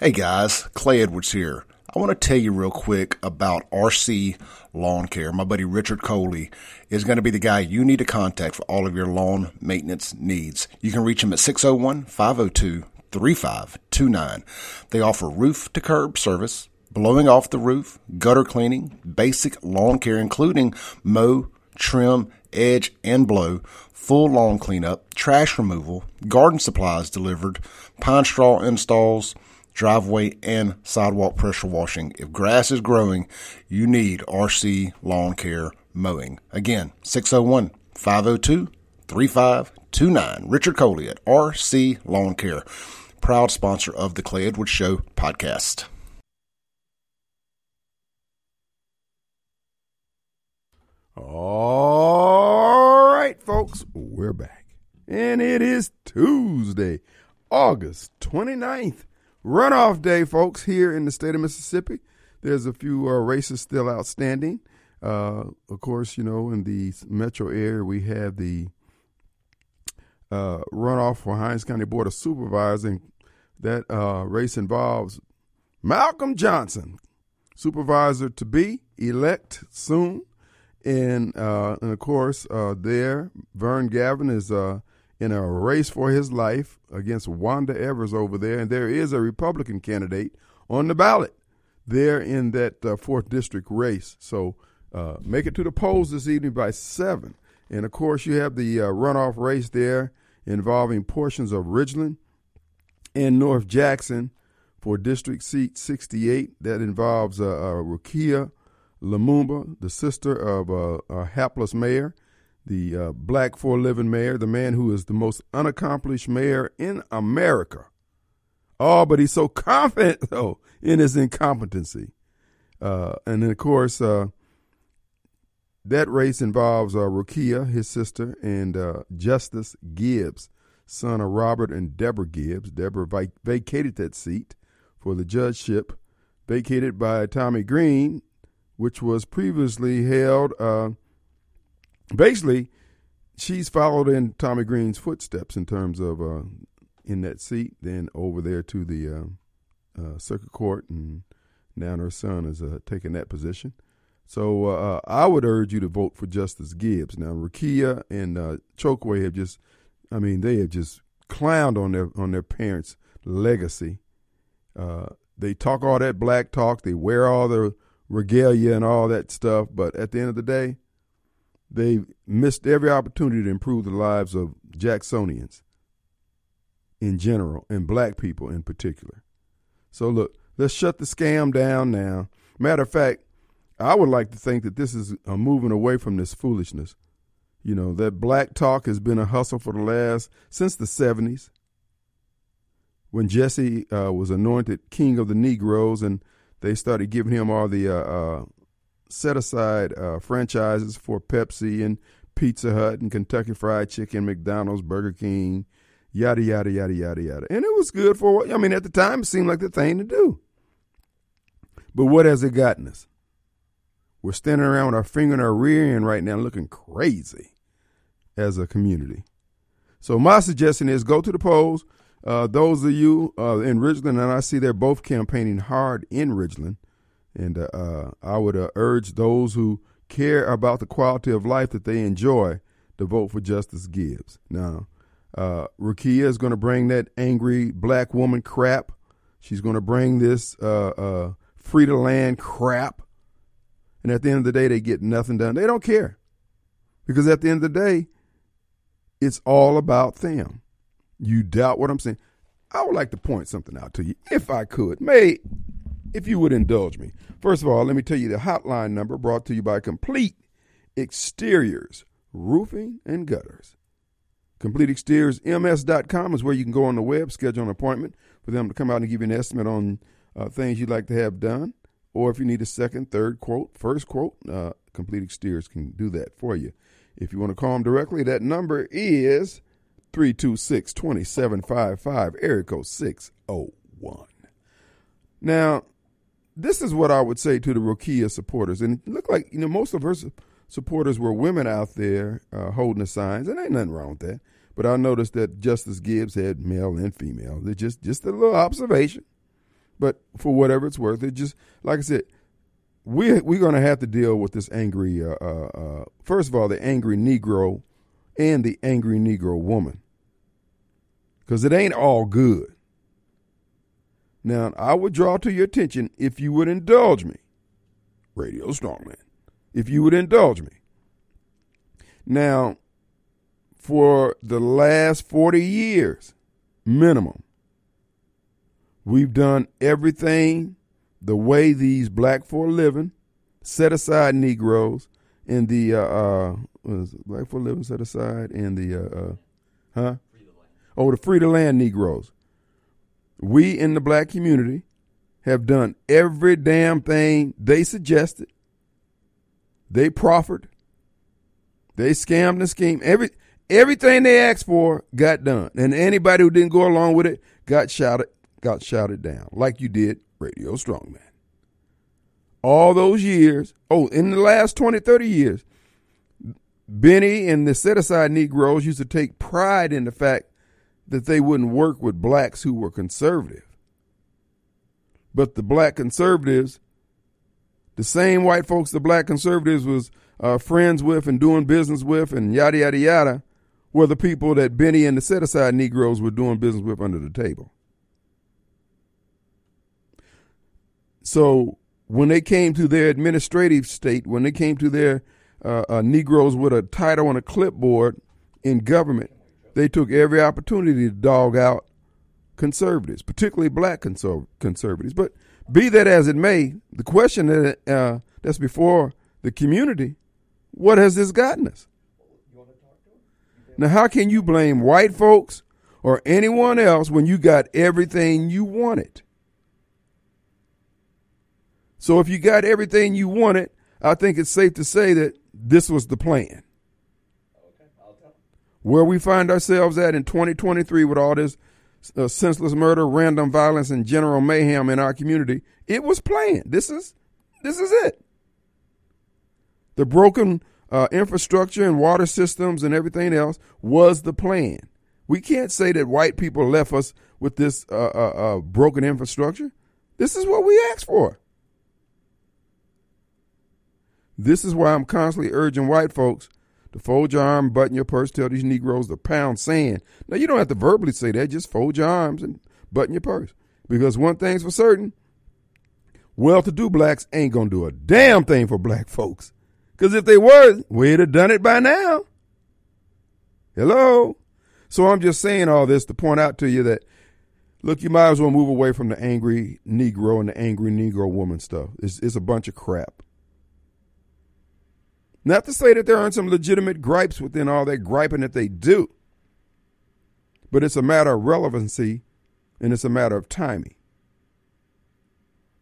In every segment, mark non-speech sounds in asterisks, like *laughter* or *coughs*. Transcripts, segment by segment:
Hey guys, Clay Edwards here. I want to tell you real quick about RC Lawn Care. My buddy Richard Coley is going to be the guy you need to contact for all of your lawn maintenance needs. You can reach him at 601 502 3529. They offer roof to curb service, blowing off the roof, gutter cleaning, basic lawn care, including mow, trim, edge, and blow, full lawn cleanup, trash removal, garden supplies delivered, pine straw installs, driveway and sidewalk pressure washing. If grass is growing, you need RC Lawn Care Mowing. Again, 601 502 3529. Richard Coley at RC Lawn Care, proud sponsor of the Clay Edwards Show podcast. All right, folks, we're back. And it is Tuesday, August 29th. Runoff day, folks, here in the state of Mississippi. There's a few uh, races still outstanding. Uh, of course, you know, in the metro area, we have the uh, runoff for Hinds County Board of Supervisors, and that uh, race involves Malcolm Johnson, supervisor to be elect soon. And, uh, and of course, uh, there, Vern Gavin is in a race for his life against Wanda Evers over there. And there is a Republican candidate on the ballot there in that uh, fourth district race. So uh, make it to the polls this evening by 7. And of course, you have the uh, runoff race there involving portions of Ridgeland and North Jackson for district seat 68. That involves uh, uh, Rukia Lumumba, the sister of uh, a hapless mayor, the uh, black for living mayor, the man who is the most unaccomplished mayor in America. Oh, but he's so confident, *laughs* though, in his incompetency. Uh, and then, of course, uh, that race involves uh, his sister, and uh, Justice Gibbs, son of Robert and Deborah Gibbs. Deborah vac- vacated that seat for the judgeship, vacated by Tomie Green, which was previously held. Uh, basically, she's followed in Tomie Green's footsteps in terms of uh, in that seat, then over there to the uh, uh circuit court, and now her son is uh, taking that position. So uh, I would urge you to vote for Justice Gibbs. Now, Rukia and Chokwe have just, I mean, they have just clowned on their on their parents' legacy. they talk all that black talk. They wear all the regalia and all that stuff. But at the end of the day, they missed every opportunity to improve the lives of Jacksonians in general and black people in particular. So, look, let's shut the scam down now. Matter of fact, I would like to think that this is a moving away from this foolishness. You know, that black talk has been a hustle for the last, since the 70s, when Jesse uh, was anointed king of the Negroes and they started giving him all the uh, uh, set aside uh, franchises for Pepsi and Pizza Hut and Kentucky Fried Chicken, McDonald's, Burger King, yada yada yada yada yada. And it was good for. What I mean, at the time, it seemed like the thing to do. But what has it gotten us? We're standing around with our finger in our rear end right now, looking crazy as a community. So my suggestion is go to the polls. Uh, those of you uh, in Ridgeland, and I see they're both campaigning hard in Ridgeland, and uh, uh I would uh, urge those who care about the quality of life that they enjoy to vote for Justice Gibbs. Now, uh, Rukia is going to bring that angry black woman crap. She's going to bring this free to land crap. And at the end of the day, they get nothing done. They don't care. Because at the end of the day, it's all about them. You doubt what I'm saying? I would like to point something out to you, if I could. May, if you would indulge me. First of all, let me tell you the hotline number brought to you by Complete Exteriors, Roofing and Gutters. Complete Exteriors CompleteExteriorsMS.com is where you can go on the web, schedule an appointment for them to come out and give you an estimate on uh, things you'd like to have done. Or if you need a second, third quote, first quote, uh, Complete Exteriors can do that for you. If you want to call them directly, that number is 326 2755, area 601. Now, this is what I would say to the Rukia supporters. And it looked like, you know, most of her supporters were women out there uh, holding the signs, and ain't nothing wrong with that. But I noticed that Justice Gibbs had male and female. They just just a little observation. But for whatever it's worth, it just like I said, we we're going to have to deal with this angry. Uh, uh, uh, first of all, the angry Negro and the angry Negro woman, because it ain't all good. Now, I would draw to your attention if you would indulge me, Radio Strongman, if you would indulge me. Now, for the last 40 years, minimum, we've done everything the way these black for a living, set aside Negroes, and the uh, uh black for a living set aside, and the uh, uh huh? Oh, the free to land Negroes. We in the black community have done every damn thing they suggested. They proffered. They scammed and schemed. Every everything they asked for got done. And anybody who didn't go along with it got shouted got shouted down. Like you did Radio Strongman. All those years, oh, in the last 20, 30 years, Benny and the set aside Negroes used to take pride in the fact that they wouldn't work with blacks who were conservative. But the black conservatives, the same white folks the black conservatives was uh, friends with and doing business with and yada, yada, yada, were the people that Benny and the set aside Negroes were doing business with under the table. So when they came to their administrative state, when they came to their uh, uh, Negroes with a title on a clipboard in government, they took every opportunity to dog out conservatives, particularly black conserv- conservatives. But be that as it may, the question that uh, that's before the community: What has this gotten us? Now, how can you blame white folks or anyone else when you got everything you wanted? So, if you got everything you wanted, I think it's safe to say that this was the plan where we find ourselves at in 2023 with all this uh, senseless murder, random violence, and general mayhem in our community, it was planned. This is this is it. The broken uh, infrastructure and water systems and everything else was the plan. We can't say that white people left us with this uh, uh, uh broken infrastructure. This is what we asked for. This is why I'm constantly urging white folks to fold your arm, button your purse, tell these Negroes to pound sand. Now, you don't have to verbally say that. Just fold your arms and button your purse. Because one thing's for certain well to do blacks ain't going to do a damn thing for black folks. Because if they were, we'd have done it by now. Hello? So I'm just saying all this to point out to you that, look, you might as well move away from the angry Negro and the angry Negro woman stuff. It's, it's a bunch of crap. Not to say that there aren't some legitimate gripes within all that griping that they do, but it's a matter of relevancy and it's a matter of timing.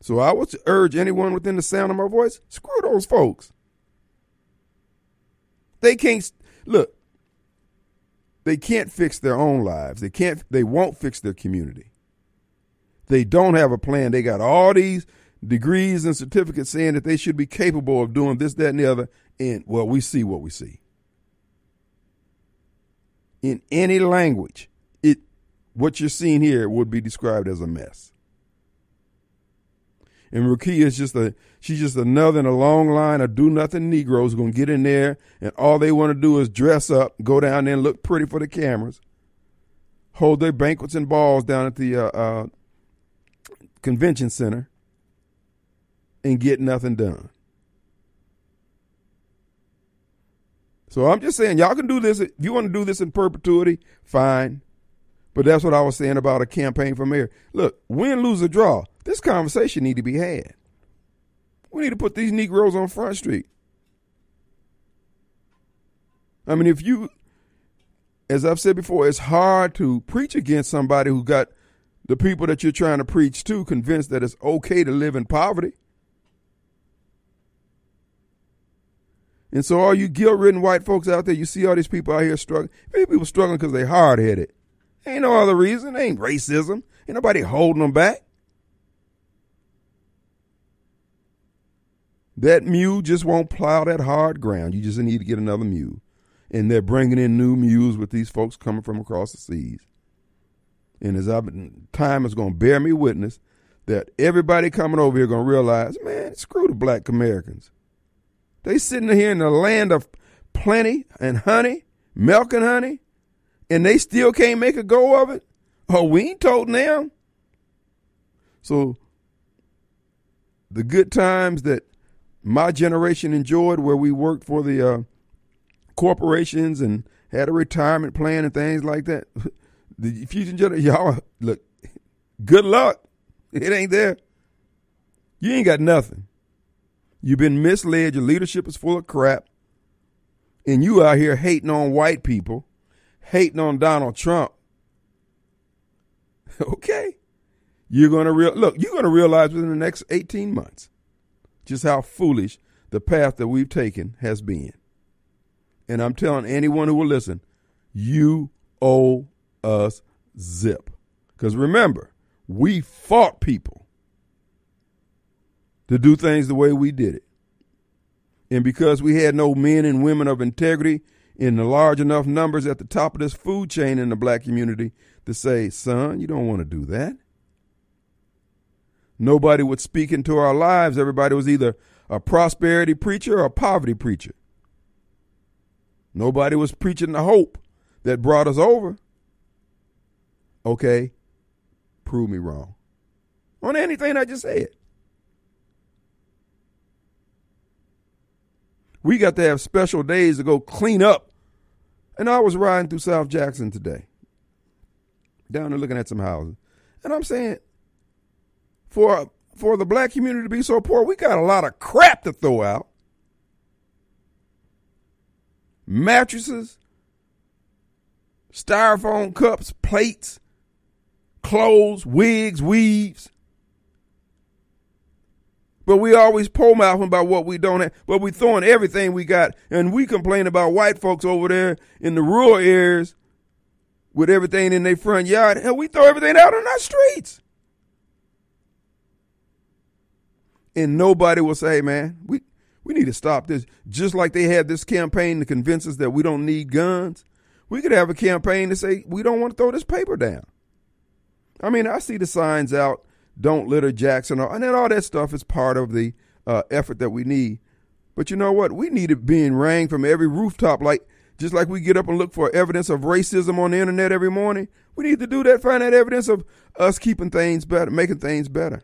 So I would urge anyone within the sound of my voice, screw those folks. They can't look. They can't fix their own lives. They can't they won't fix their community. They don't have a plan. They got all these degrees and certificates saying that they should be capable of doing this, that, and the other, in well, we see what we see. In any language, it what you're seeing here would be described as a mess. And Rukia is just a she's just another in a long line of do nothing Negroes gonna get in there and all they want to do is dress up, go down there and look pretty for the cameras, hold their banquets and balls down at the uh, uh, convention center, and get nothing done. So I'm just saying, y'all can do this. If you want to do this in perpetuity, fine. But that's what I was saying about a campaign for mayor. Look, win, lose, or draw, this conversation need to be had. We need to put these Negroes on Front Street. I mean, if you, as I've said before, it's hard to preach against somebody who got the people that you're trying to preach to convinced that it's okay to live in poverty. And so all you guilt-ridden white folks out there, you see all these people out here struggling. People struggling because they hard-headed. Ain't no other reason. ain't racism. Ain't nobody holding them back. That mule just won't plow that hard ground. You just need to get another mule. And they're bringing in new mules with these folks coming from across the seas. And as I've been, time is going to bear me witness that everybody coming over here gonna realize, man, screw the black Americans. They sitting here in the land of plenty and honey, milk and honey, and they still can't make a go of it. Oh, we ain't told them. So the good times that my generation enjoyed, where we worked for the uh, corporations and had a retirement plan and things like that. *laughs* The future generation, y'all look, good luck. *laughs* It ain't there. You ain't got nothing. You've been misled. Your leadership is full of crap. And you out here hating on white people, hating on Donald Trump. *laughs* okay. You're gonna real look, you're gonna realize within the next 18 months just how foolish the path that we've taken has been. And I'm telling anyone who will listen, you owe us zip. Because remember, we fought people to do things the way we did it. And because we had no men and women of integrity in the large enough numbers at the top of this food chain in the black community to say, son, you don't want to do that. Nobody would speak into our lives. Everybody was either a prosperity preacher or a poverty preacher. Nobody was preaching the hope that brought us over. Okay, prove me wrong on anything I just said. We got to have special days to go clean up. And I was riding through South Jackson today, down there looking at some houses. And I'm saying, for for the black community to be so poor, we got a lot of crap to throw out. Mattresses, styrofoam cups, plates, clothes, wigs, weaves. But we always pole mouthing about what we don't have, but we throwing everything we got, and we complain about white folks over there in the rural areas with everything in their front yard. Hell, we throw everything out on our streets. And nobody will say, man, we, we need to stop this. Just like they had this campaign to convince us that we don't need guns, we could have a campaign to say we don't want to throw this paper down. I mean, I see the signs out, don't litter Jackson, and then all that stuff is part of the uh, effort that we need. But you know what? We need it being rang from every rooftop, like just like we get up and look for evidence of racism on the internet every morning. We need to do that, find that evidence of us keeping things better, making things better.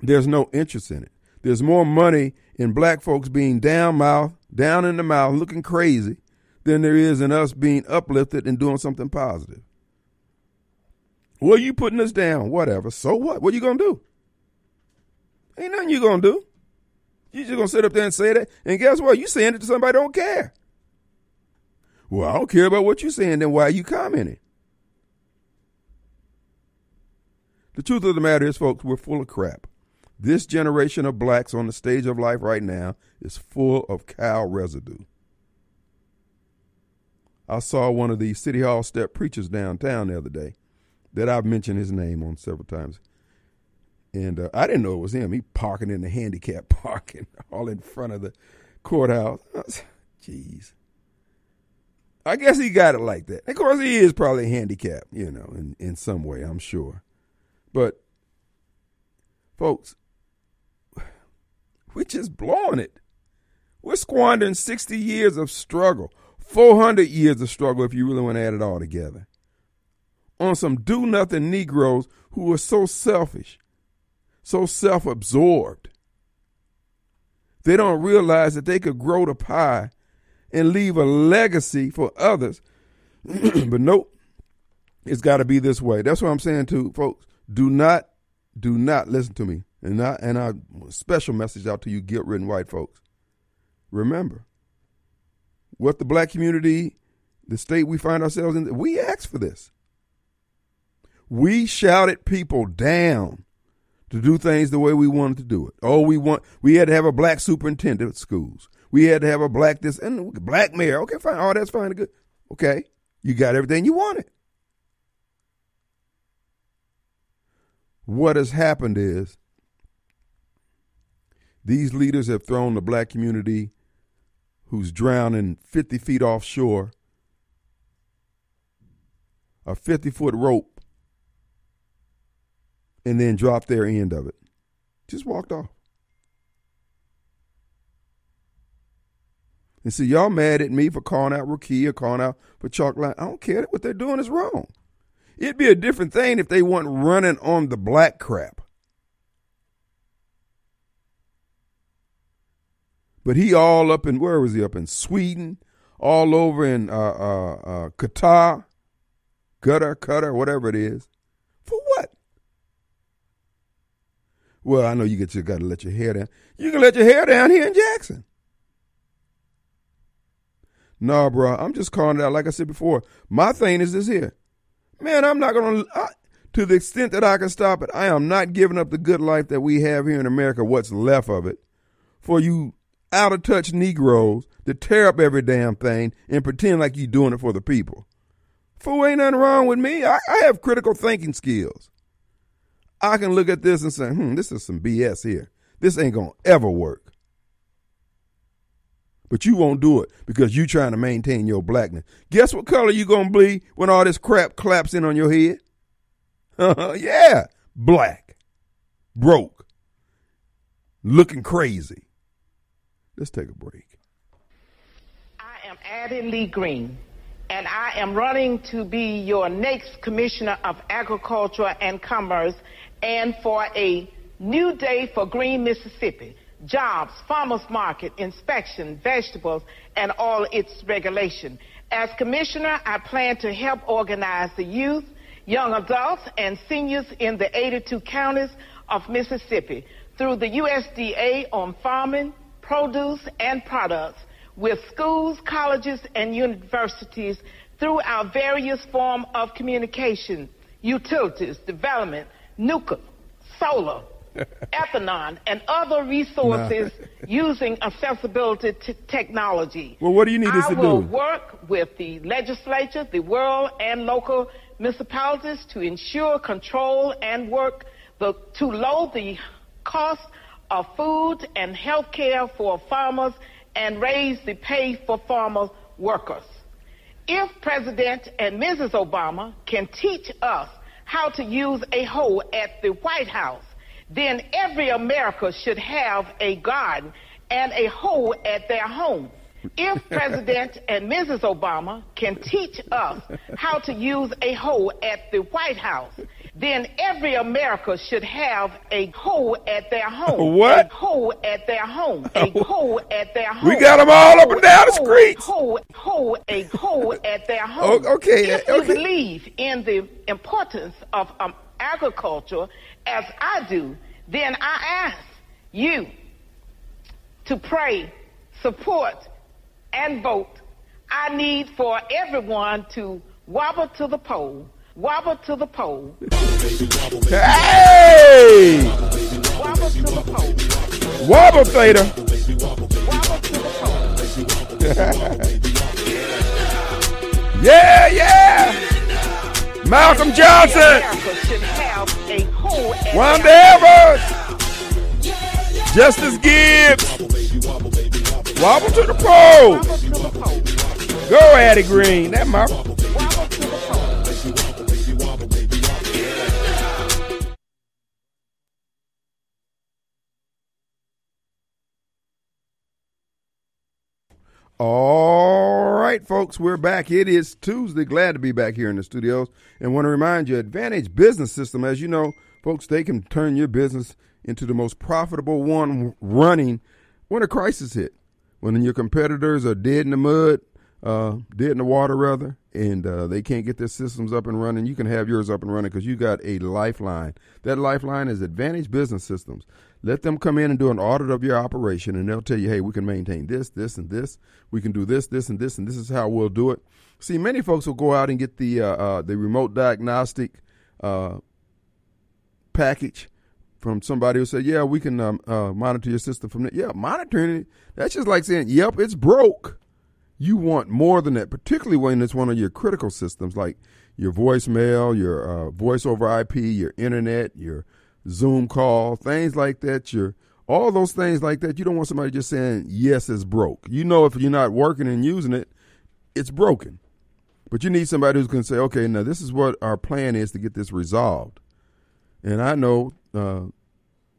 There's no interest in it. There's more money in black folks being down mouth, down in the mouth, looking crazy, than there is in us being uplifted and doing something positive. Well, you putting us down, whatever. So what? What you gonna do? Ain't nothing you gonna do. You just gonna sit up there and say that, and guess what? You saying it to somebody don't care. Well, I don't care about what you're saying. Then why are you commenting? The truth of the matter is, folks, we're full of crap. This generation of blacks on the stage of life right now is full of cow residue. I saw one of the City Hall step preachers downtown the other day that I've mentioned his name on several times. And uh, I didn't know it was him. He parking in the handicap *laughs* parking all in front of the courthouse. Jeez. I guess he got it like that. Of course, he is probably handicapped, you know, in, in some way, I'm sure. But, folks, we're just blowing it. We're squandering 60 years of struggle, 400 years of struggle if you really want to add it all together on some do nothing Negroes who are so selfish, so self absorbed. They don't realize that they could grow the pie and leave a legacy for others. *clears throat* but nope, it's got to be this way. That's what I'm saying to folks. Do not, do not listen to me. And I, and I special message out to you guilt ridden white folks. Remember, what the black community, the state we find ourselves in, we asked for this. We shouted people down to do things the way we wanted to do it. Oh, we want we had to have a black superintendent at schools. We had to have a black this and black mayor. Okay, fine. All oh, that's fine good. Okay. You got everything you wanted. What has happened is these leaders have thrown the black community who's drowning 50 feet offshore a 50 foot rope and then dropped their end of it. Just walked off. And see, y'all mad at me for calling out Rukia, calling out for chalk line. I don't care. What they're doing is wrong. It'd be a different thing if they weren't running on the black crap. But he all up in where was he up in Sweden, all over in uh, uh, uh, Qatar, Gutter, Qatar, whatever it is. For what? Well, I know you got to let your hair down. You can let your hair down here in Jackson. No, bro, I'm just calling it out. Like I said before, my thing is this here. Man, I'm not going to, to the extent that I can stop it, I am not giving up the good life that we have here in America, what's left of it, for you out of touch Negroes to tear up every damn thing and pretend like you're doing it for the people. Fool, ain't nothing wrong with me. I, I have critical thinking skills. I can look at this and say, hmm, this is some BS here. This ain't going to ever work. But you won't do it because you trying to maintain your blackness. Guess what color you going to be when all this crap claps in on your head? *laughs* yeah, black. Broke. Looking crazy. Let's take a break. I am Addie Lee Green, and I am running to be your next Commissioner of Agriculture and Commerce and for a new day for Green, Mississippi. Jobs, farmers market, inspection, vegetables, and all its regulation. As Commissioner, I plan to help organize the youth, young adults, and seniors in the 82 counties of Mississippi through the USDA on farming, produce, and products with schools, colleges, and universities through our various form of communication, utilities, development, nuclear, solar, *laughs* ethanol, and other resources *laughs* using accessibility t- technology. Well, what do you need us I to do? I will work with the legislature, the world, and local municipalities to ensure control and work the, to lower the cost of food and health care for farmers and raise the pay for farmer workers. If President and Mrs. Obama can teach us how to use a hoe at the White House, then every America should have a garden and a hoe at their home. If *laughs* President and Mrs. Obama can teach us how to use a hoe at the White House, then every America should have a hoe at their home. *laughs* What? A hoe at their home. A *laughs* hoe at their home. We got them all up and down the streets. Hoe, hoe, a hoe at their *laughs* home. Okay, If okay. you believe in the importance of um, agriculture, as I do, then I ask you to pray, support, and vote. I need for everyone to wobble to the poll, wobble to the poll, Hey! wobble to the poll, Wobble Theta. wobble to the poll. Yeah, yeah. Malcolm Johnson. America should have a hoe at Wanda Evers. Justice Gibbs. Wobble to the pole. Wobble to the poll, Go, Addie Green. That my. All right, folks, we're back. It is Tuesday. Glad to be back here in the studios. And want to remind you, Advantage Business System, as you know, folks, they can turn your business into the most profitable one running when a crisis hit. When your competitors are dead in the mud, uh, dead in the water, rather, and uh, they can't get their systems up and running, you can have yours up and running because you got a lifeline. That lifeline is Advantage Business Systems. Let them come in and do an audit of your operation, and they'll tell you, hey, we can maintain this, this, and this. We can do this, this, and this, and this is how we'll do it. See, many folks will go out and get the uh, uh, the remote diagnostic uh, package from somebody who said, "Yeah, we can um, uh, monitor your system from there." Yeah, monitoring it. That's just like saying, "Yep, it's broke." You want more than that, particularly when it's one of your critical systems, like your voicemail, your uh, voice over IP, your internet, your Zoom call, things like that. Your all those things like that. You don't want somebody just saying, "Yes, it's broke." You know, if you're not working and using it, it's broken. But you need somebody who's going to say, "Okay, now this is what our plan is to get this resolved." And I know uh,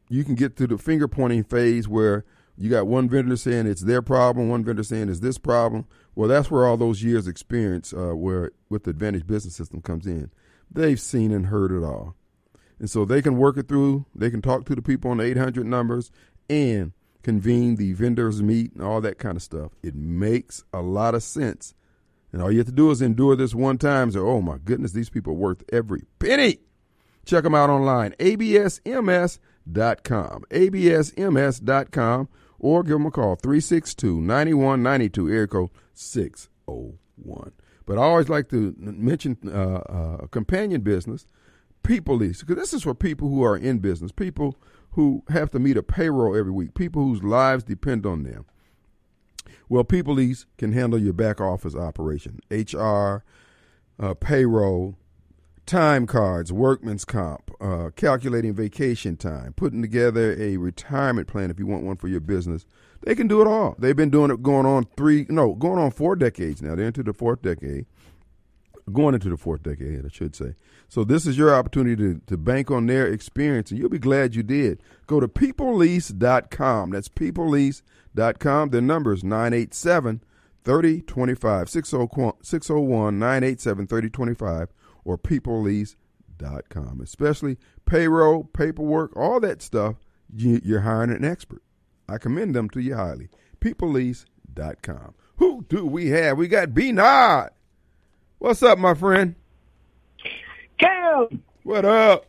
you can get to the finger pointing phase where you got one vendor saying it's their problem, one vendor saying it's this problem. Well, that's where all those years' experience, uh, where with the Advantage Business System comes in. They've seen and heard it all, and so they can work it through. They can talk to the people on the 800 numbers and convene the vendors meet and all that kind of stuff. It makes a lot of sense. And all you have to do is endure this one time. So, oh my goodness, these people are worth every penny. Check them out online, absms.com, absms.com, or give them a call, 362 9192, area code 601. But I always like to mention uh, uh, a companion business, People Lease, because this is for people who are in business, people who have to meet a payroll every week, people whose lives depend on them. Well, People Lease can handle your back office operation, HR, uh, payroll, time cards, workman's comp, uh, calculating vacation time, putting together a retirement plan if you want one for your business. They can do it all. They've been doing it going on three, no, going on four decades now. They're into the fourth decade, going into the fourth decade, I should say. So this is your opportunity to, to bank on their experience, and you'll be glad you did. Go to peoplelease.com. That's peoplelease.com. Their number is 987 3025, 601 987 3025 or peoplelease.com. Especially payroll, paperwork, all that stuff, you're hiring an expert. I commend them to you highly. Peoplelease.com. Who do we have? We got B Nod. What's up, my friend? Cam! What up?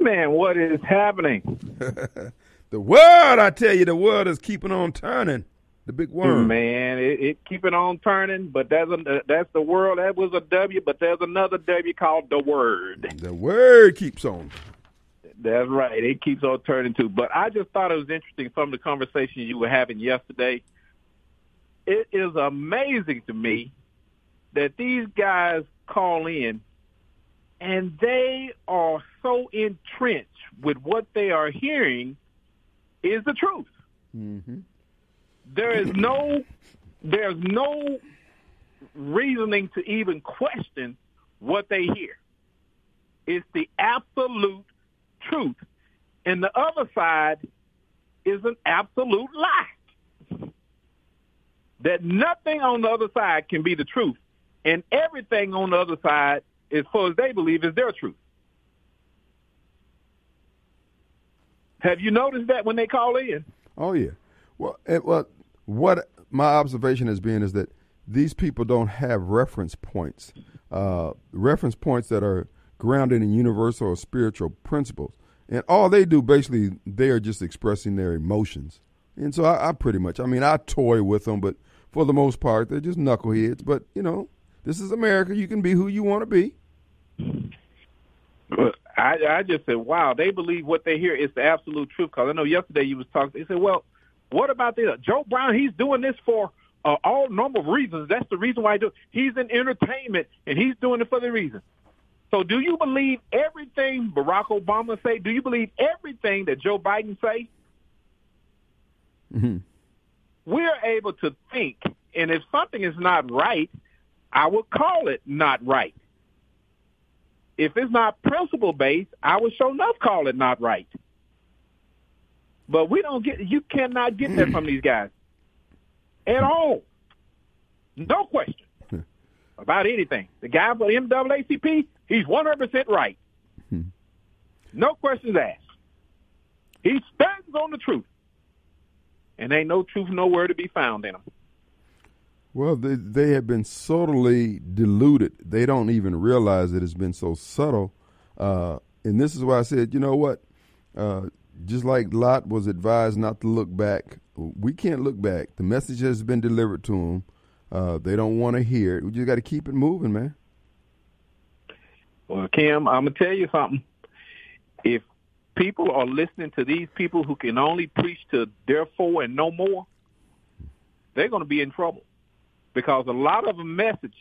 Man, what is happening? *laughs* *laughs* the world, I tell you, the world is keeping on turning. The big worm. Man, it, it keeping on turning, but that's a, uh, that's the world. That was a W, but there's another W called the word. The word keeps on. That's right. It keeps on turning too. But I just thought it was interesting from the conversation you were having yesterday. It is amazing to me that these guys call in and they are so entrenched with what they are hearing is the truth. Mm-hmm. There is no there's no reasoning to even question what they hear. It's the absolute truth. And the other side is an absolute lie. That nothing on the other side can be the truth. And everything on the other side, as far as they believe, is their truth. Have you noticed that when they call in? Oh yeah. Well, it, well, what my observation has been is that these people don't have reference points, uh, reference points that are grounded in universal or spiritual principles. And all they do basically, they are just expressing their emotions. And so I, I pretty much, I mean, I toy with them, but for the most part, they're just knuckleheads. But, you know, this is America. You can be who you want to be. I, I just said, wow, they believe what they hear is the absolute truth. Because I know yesterday you was talking, they said, well, what about this? Joe Brown, he's doing this for uh, all normal reasons. That's the reason why I do. He's in entertainment, and he's doing it for the reason. So do you believe everything Barack Obama say? Do you believe everything that Joe Biden say? Mm-hmm. We're able to think, and if something is not right, I would call it not right. If it's not principle based, I would show enough call it not right. But we don't get you cannot get that from *laughs* these guys at all. No question *laughs* about anything. The guy for the NAACP, he's one hundred percent right. Hmm. No questions asked. He stands on the truth, and ain't no truth nowhere to be found in him. Well, they they have been subtly diluted. They don't even realize it has been so subtle. Uh, and this is why I said, you know what? Uh, just like Lot was advised not to look back, we can't look back. The message has been delivered to them. Uh, they don't want to hear it. We just got to keep it moving, man. Well, Kim, I'm gonna tell you something. If people are listening to these people who can only preach to therefore and no more, they're going to be in trouble because a lot of the message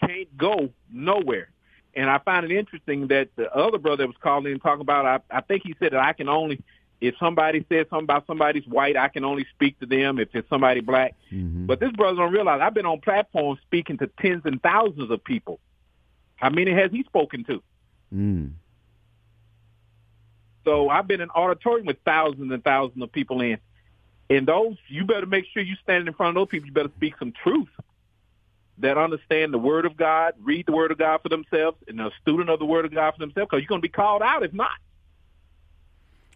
can't go nowhere. And I find it interesting that the other brother was calling and talking about, I, I think he said that I can only, if somebody says something about somebody's white, I can only speak to them if it's somebody black. Mm-hmm. But this brother don't realize I've been on platforms speaking to tens and thousands of people. How many has he spoken to? Mm. So I've been in auditorium with thousands and thousands of people in. And those, you better make sure you stand in front of those people. You better speak some truth that understand the Word of God, read the Word of God for themselves, and a student of the Word of God for themselves, because you're going to be called out if not.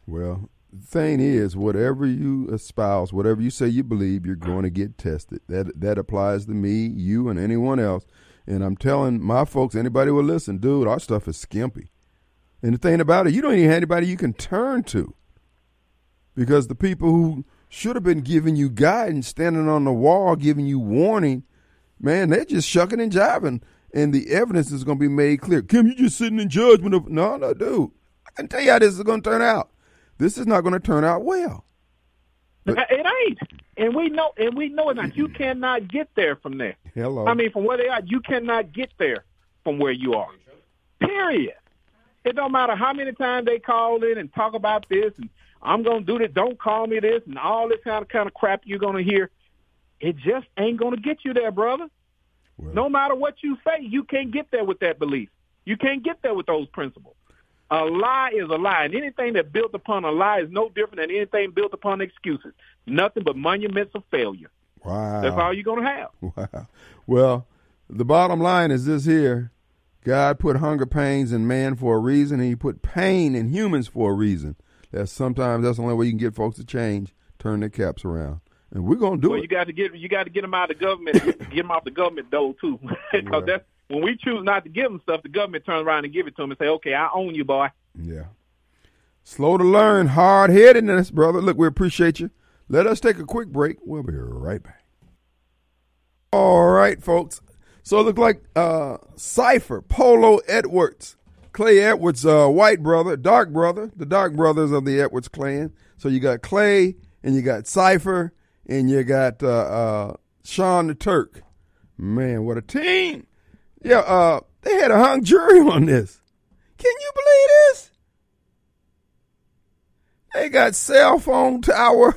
Well, the thing is, whatever you espouse, whatever you say you believe, you're going to get tested. That that applies to me, you, and anyone else. And I'm telling my folks, anybody will listen, dude, our stuff is skimpy. And the thing about it, you don't even have anybody you can turn to. Because the people who should have been giving you guidance, standing on the wall, giving you warning, man, they're just shucking and jiving. And the evidence is going to be made clear. Kim, you just sitting in judgment of. No, no, dude. I can tell you how this is going to turn out. This is not going to turn out well. But, it ain't, and we know, and we know it not. You *laughs* cannot get there from there. Hello. I mean, from where they are, you cannot get there from where you are. Period. It don't matter how many times they call in and talk about this, and I'm going to do this. Don't call me this, and all this kind of kind of crap you're going to hear. It just ain't going to get you there, brother. Well, no matter what you say, you can't get there with that belief. You can't get there with those principles. A lie is a lie, and anything that built upon a lie is no different than anything built upon excuses. Nothing but monuments of failure. Wow. That's all you're going to have. *laughs* Wow. Well, the bottom line is this here. God put hunger pains in man for a reason, and he put pain in humans for a reason. That sometimes that's the only way you can get folks to change, turn their caps around. And we're gonna do well, it. You got to get you got to get them out of *laughs* the government, get them off the government dole too, *laughs* because yeah. that's when we choose not to give them stuff, the government turns around and give it to them and say, "Okay, I own you, boy." Yeah. Slow to learn, hard headedness, brother. Look, we appreciate you. Let us take a quick break. We'll be right back. All right, folks. So it looked like uh, Cipher, Polo Edwards, Clay Edwards, uh, white brother, dark brother, the dark brothers of the Edwards clan. So you got Clay, and you got Cipher, and you got uh, uh, Sean the Turk. Man, what a team! Yeah, uh, they had a hung jury on this. Can you believe this? They got cell phone tower,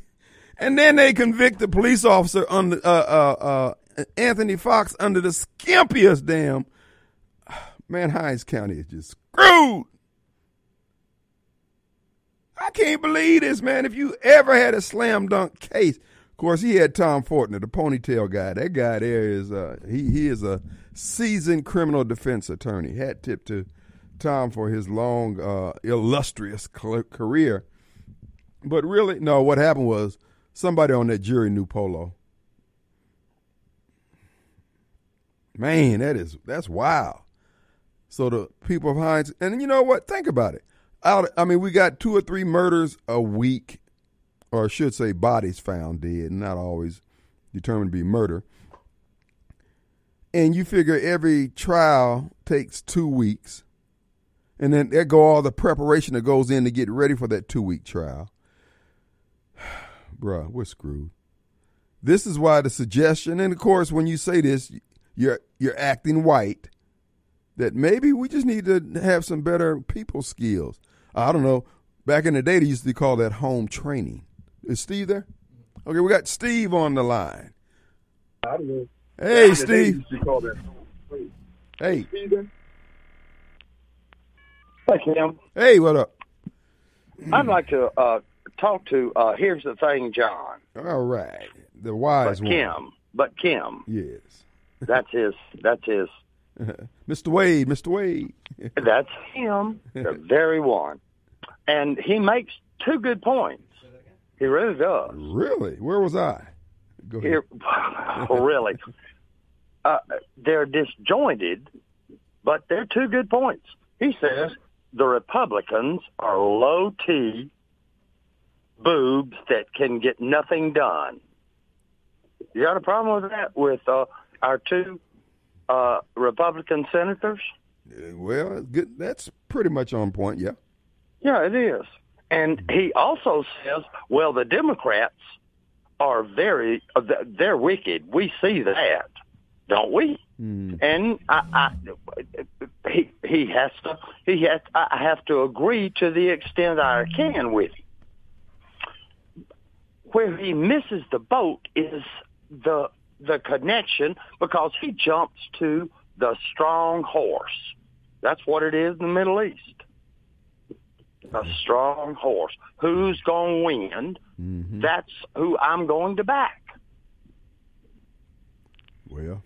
*laughs* and then they convict the police officer under uh, uh, uh, Anthony Fox under the skimpiest damn. Man, Hinds County is just screwed. I can't believe this, man. If you ever had a slam dunk case, of course, he had Tom Fortner, the ponytail guy. That guy there is uh, he he is a seasoned criminal defense attorney. Hat tip to Tom for his long, uh, illustrious career. But really, no, what happened was somebody on that jury knew Polo. Man, that is that's wild. So the people of Hinds, and you know what? Think about it. Out, I mean, we got two or three murders a week, or I should say, bodies found dead, not always determined to be murder and you figure every trial takes two weeks, and then there go all the preparation that goes in to get ready for that two week trial. *sighs* Bruh, we're screwed. This is why the suggestion, and of course, when you say this, you're you're acting white. That maybe we just need to have some better people skills. I don't know. Back in the day, they used to call that home training. Is Steve there? Okay, we got Steve on the line. I don't know. Hey, Steve. Hey. Hi, Kim. Hey, what up? I'd like to uh, talk to. Uh, here's the thing, John. All right, the wise but one. Kim, but Kim. Yes. *laughs* That's his. That's his. *laughs* Mr. Wade. Mr. Wade. *laughs* that's him. The very one, and he makes two good points. He really does. Really? Where was I? Go ahead. Here, *laughs* really uh, they're disjointed, but they're two good points. He says the Republicans are low T boobs that can get nothing done. You got a problem with that with uh, our two uh, Republican senators? Well, good. That's pretty much on point. Yeah. Yeah, it is. And he also says, well, the Democrats are very, uh, they're wicked. We see that don't we? Mm. And I, I, he he has to he has I have to agree to the extent I can with him. Where he misses the boat is the the connection because he jumps to the strong horse. That's what it is in the Middle East. a strong horse. Who's going to win? Mm-hmm. That's who I'm going to back. Well,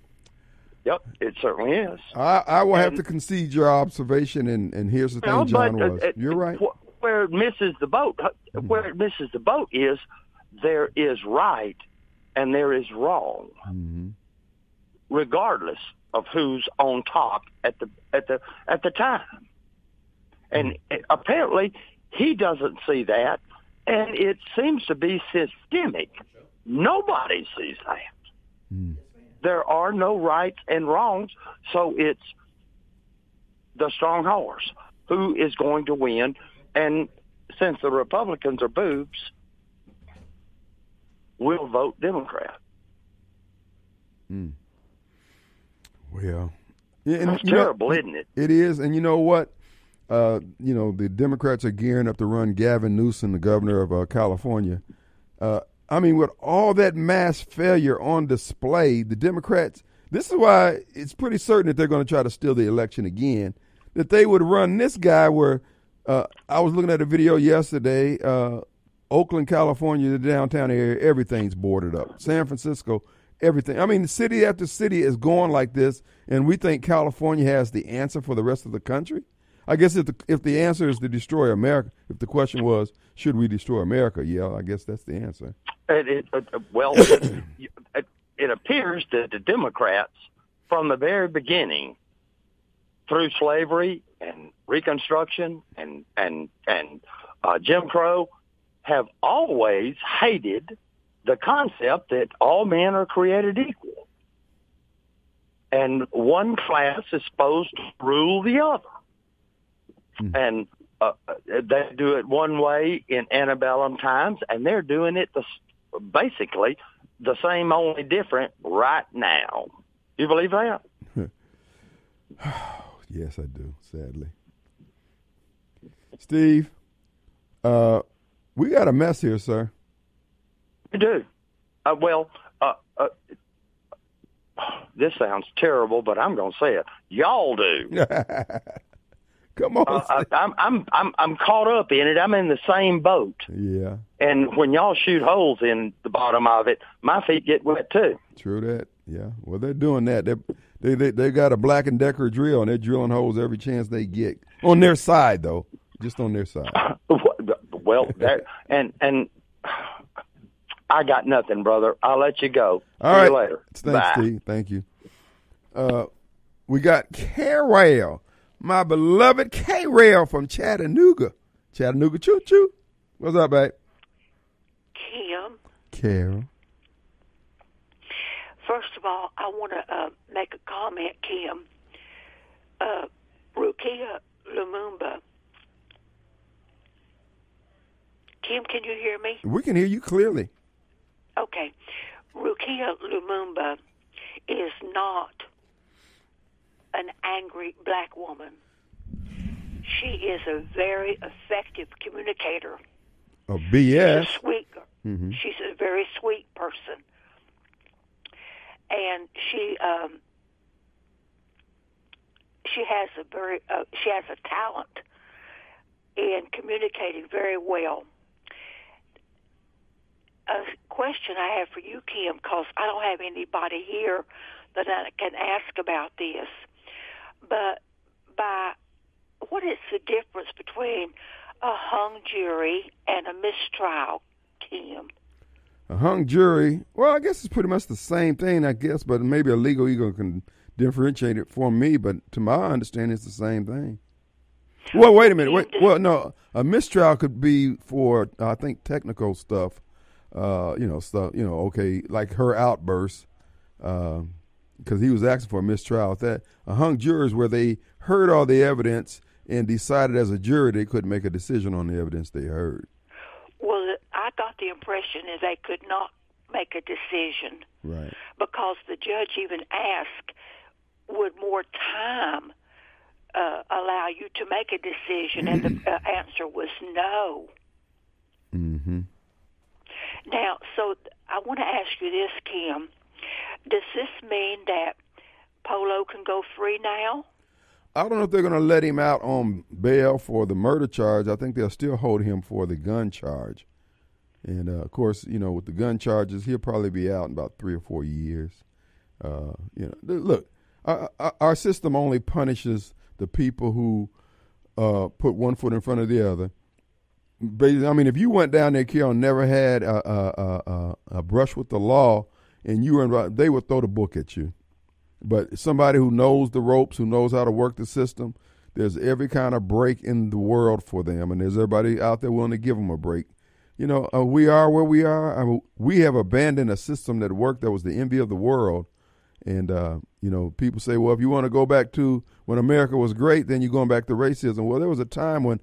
Yep, it certainly is. I, I will have to concede your observation, and, and here's the thing, No, John but, uh, was. uh, You're right. Where it misses the boat, where it misses the boat is there is right and there is wrong, Mm-hmm. regardless of who's on top at the at the at the time. And uh, apparently, he doesn't see that, and it seems to be systemic. Nobody sees that. Mm. There are no rights and wrongs, so it's the strong horse who is going to win. And since the Republicans are boobs, we'll vote Democrat. Well, yeah, and That's you know, terrible, isn't it? It is, and you know what? Uh, you know the Democrats are gearing up to run Gavin Newsom, the governor of uh, California. Uh, I mean, with all that mass failure on display, the Democrats. This is why it's pretty certain that they're going to try to steal the election again. That they would run this guy where uh, I was looking at a video yesterday. Uh, Oakland, California, the downtown area, everything's boarded up. San Francisco, everything. I mean, city after city is going like this, and we think California has the answer for the rest of the country. I guess if the if the answer is to destroy America, if the question was should we destroy America, yeah, I guess that's the answer. It, it, uh, uh, well, *coughs* it, it appears that the Democrats, from the very beginning, through slavery and Reconstruction and and and uh, Jim Crow, have always hated the concept that all men are created equal, and one class is supposed to rule the other, and uh, uh, they do it one way in antebellum times, and they're doing it the, basically the same, only different right now. You believe that? *sighs* Yes, I do. Sadly, Steve, uh, we got a mess here, sir. We do. Uh, well, uh, uh, this sounds terrible, but I'm going to say it. Y'all do. *laughs* Come on. Uh, I, I'm I'm I'm I'm caught up in it. I'm in the same boat, yeah, and when y'all shoot holes in the bottom of it, my feet get wet too. true that. Yeah. Well, they're doing that. They they they they got a Black and Decker drill, and they're drilling holes every chance they get on their side, though. Just on their side. *laughs* Well, *laughs* that and and I got nothing, brother. I'll let you go. All See right. you later. Thanks, Bye. Steve. Thank you. Uh, we got K-Rail, my beloved K-Rail from Chattanooga. Chattanooga choo choo. What's up, babe? Kim, Carol. first of all, I want to uh, make a comment, Kim. Uh, Rukia Lumumba. Kim, can you hear me? We can hear you clearly. Okay. Rukia Lumumba is not an angry black woman. She is a very effective communicator. She's BS. a sweet. She's a very sweet person, and she um, she has a very uh, she has a talent in communicating very well. A question I have for you, Kim, because I don't have anybody here that I can ask about this, but by what is the difference between a hung jury and a mistrial, Kim? A hung jury. Well, I guess it's pretty much the same thing, I guess, but maybe a legal eagle can differentiate it for me. But to my understanding, it's the same thing. Well, wait a minute. Wait. Well, no, a mistrial could be for I think technical stuff. Uh, you know, stuff. You know, okay, like her outburst, because he was asking for a mistrial. That a hung jury is where they heard all the evidence and decided as a jury they couldn't make a decision on the evidence they heard. Well, I got the impression that they could not make a decision Right. because the judge even asked, would more time uh, allow you to make a decision? And the uh, answer was no. Mm-hmm. Now, so I want to ask you this, Kim. Does this mean that Polo can go free now? I don't know if they're going to let him out on bail for the murder charge. I think they'll still hold him for the gun charge. And uh, of course, you know, with the gun charges, he'll probably be out in about three or four years. Uh, you know, look, our, our, system only punishes the people who uh, put one foot in front of the other. I mean, if you went down there, Kill, never had a, a, a, a brush with the law, and you were in, they would throw the book at you. But somebody who knows the ropes, who knows how to work the system, there's every kind of break in the world for them, and there's everybody out there willing to give them a break. You know, uh, we are where we are. I mean, we have abandoned a system that worked that was the envy of the world. And, uh, you know, people say, well, if you want to go back to when America was great, then you're going back to racism. Well, there was a time when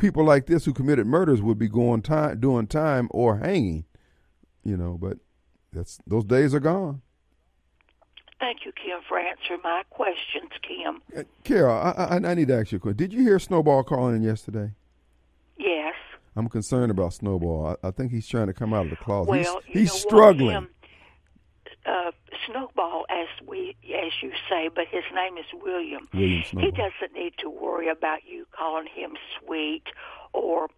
people like this who committed murders would be going time, doing time or hanging, you know, but that's those days are gone. Thank you, Kim, for answering my questions, Kim. Uh, Carol, I, I, I, need to ask you a question. Did you hear Snowball calling in yesterday? Yes. I'm concerned about Snowball. I, I think he's trying to come out of the closet. Well, he's, he's struggling. What, uh, Snowball, as we as you say, but his name is William. William Snowball. He doesn't need to worry about you calling him sweet or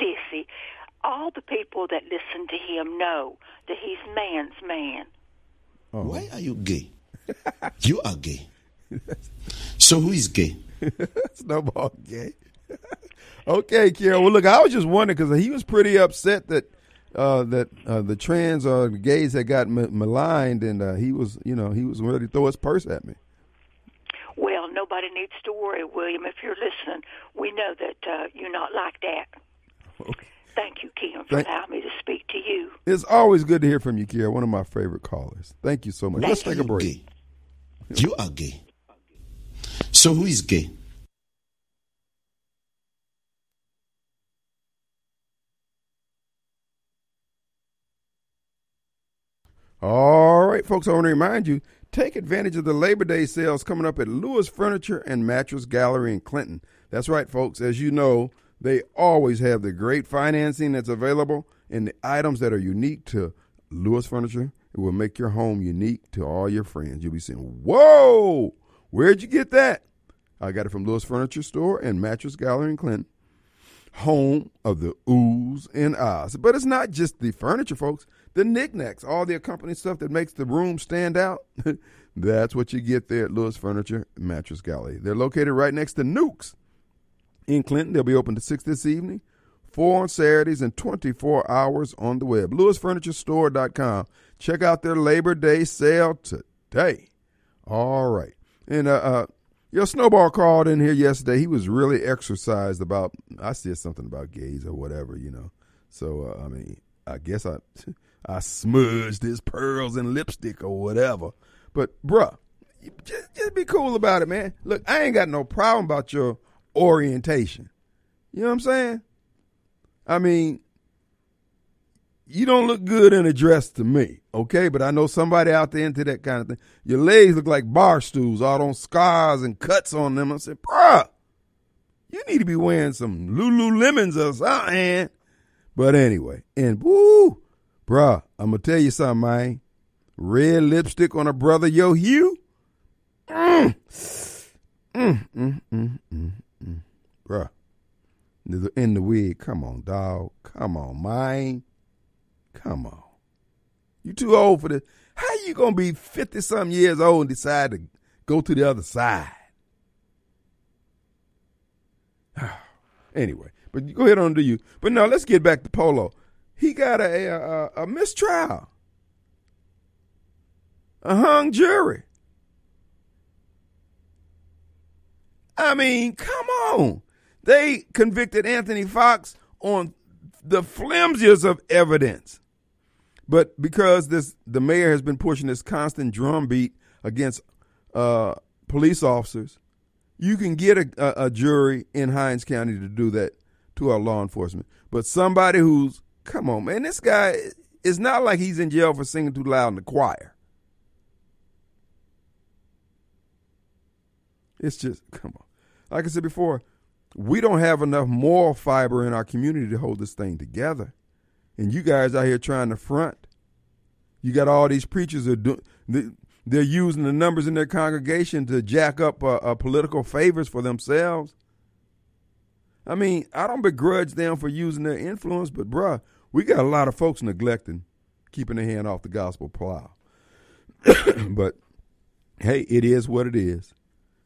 sissy. All the people that listen to him know that he's man's man. Oh. Why are you gay? *laughs* you are gay. so who is gay? *laughs* Snowball gay. *laughs* okay, Carol. Well, look, I was just wondering because he was pretty upset that uh, that uh, the trans or uh, gays had got maligned, and uh, he was, you know, he was ready to throw his purse at me. Well, nobody needs to worry, William. If you're listening, we know that uh, you're not like that. Okay. Thank you, Kim, for Thank- allowing me to speak to you. It's always good to hear from you, Kira. One of my favorite callers. Thank you so much. Thank Let's take a break. Gay. You are gay. So who is gay? All right, folks, I want to remind you take advantage of the Labor Day sales coming up at Lewis Furniture and Mattress Gallery in Clinton. That's right, folks. As you know, they always have the great financing that's available and the items that are unique to Lewis Furniture. It will make your home unique to all your friends. You'll be saying, Whoa, where'd you get that? I got it from Lewis Furniture Store and Mattress Gallery in Clinton, home of the oohs and ahs. But it's not just the furniture, folks. The knickknacks, all the accompanying stuff that makes the room stand out. *laughs* That's what you get there at Lewis Furniture Mattress Gallery. They're located right next to Newk's in Clinton. They'll be open to 6 this evening, 4 on Saturdays, and 24 hours on the web. LewisFurnitureStore.com. Check out their Labor Day sale today. All right. And uh, uh, your snowball called in here yesterday. He was really exercised about, I said something about gays or whatever, you know. So, uh, I mean, I guess I, *laughs* I smudged his pearls and lipstick or whatever. But, bruh, just, just be cool about it, man. Look, I ain't got no problem about your orientation. You know what I'm saying? I mean, you don't look good in a dress to me, okay? But I know somebody out there into that kind of thing. Your legs look like bar stools, all those scars and cuts on them. I said, bruh, you need to be wearing some Lululemons or something. But anyway, and woo, bruh, I'm gonna tell you something, man. Red lipstick on a brother, yo, Hugh. Mm. Mm, mm, mm, mm bruh. In the wig, come on, dog. Come on, man. Come on. You too old for this. How you gonna be fifty something years old and decide to go to the other side? *sighs* anyway, but go ahead on to you. But now let's get back to Polo. He got a a, a mistrial, a hung jury. I mean, come on. They convicted Anthony Fox on the flimsiest of evidence. But because this the mayor has been pushing this constant drumbeat against uh, police officers, you can get a, a, a, jury in Hinds County to do that to our law enforcement. But somebody who's come on, man, this guy, it's not like he's in jail for singing too loud in the choir. It's just come on. Like I said before, we don't have enough moral fiber in our community to hold this thing together. And you guys out here trying to front. You got all these preachers are doing. They're using the numbers in their congregation to jack up uh, uh, political favors for themselves. I mean, I don't begrudge them for using their influence, but bruh, we got a lot of folks neglecting, keeping their hand off the gospel plow. *coughs* but hey, it is what it is.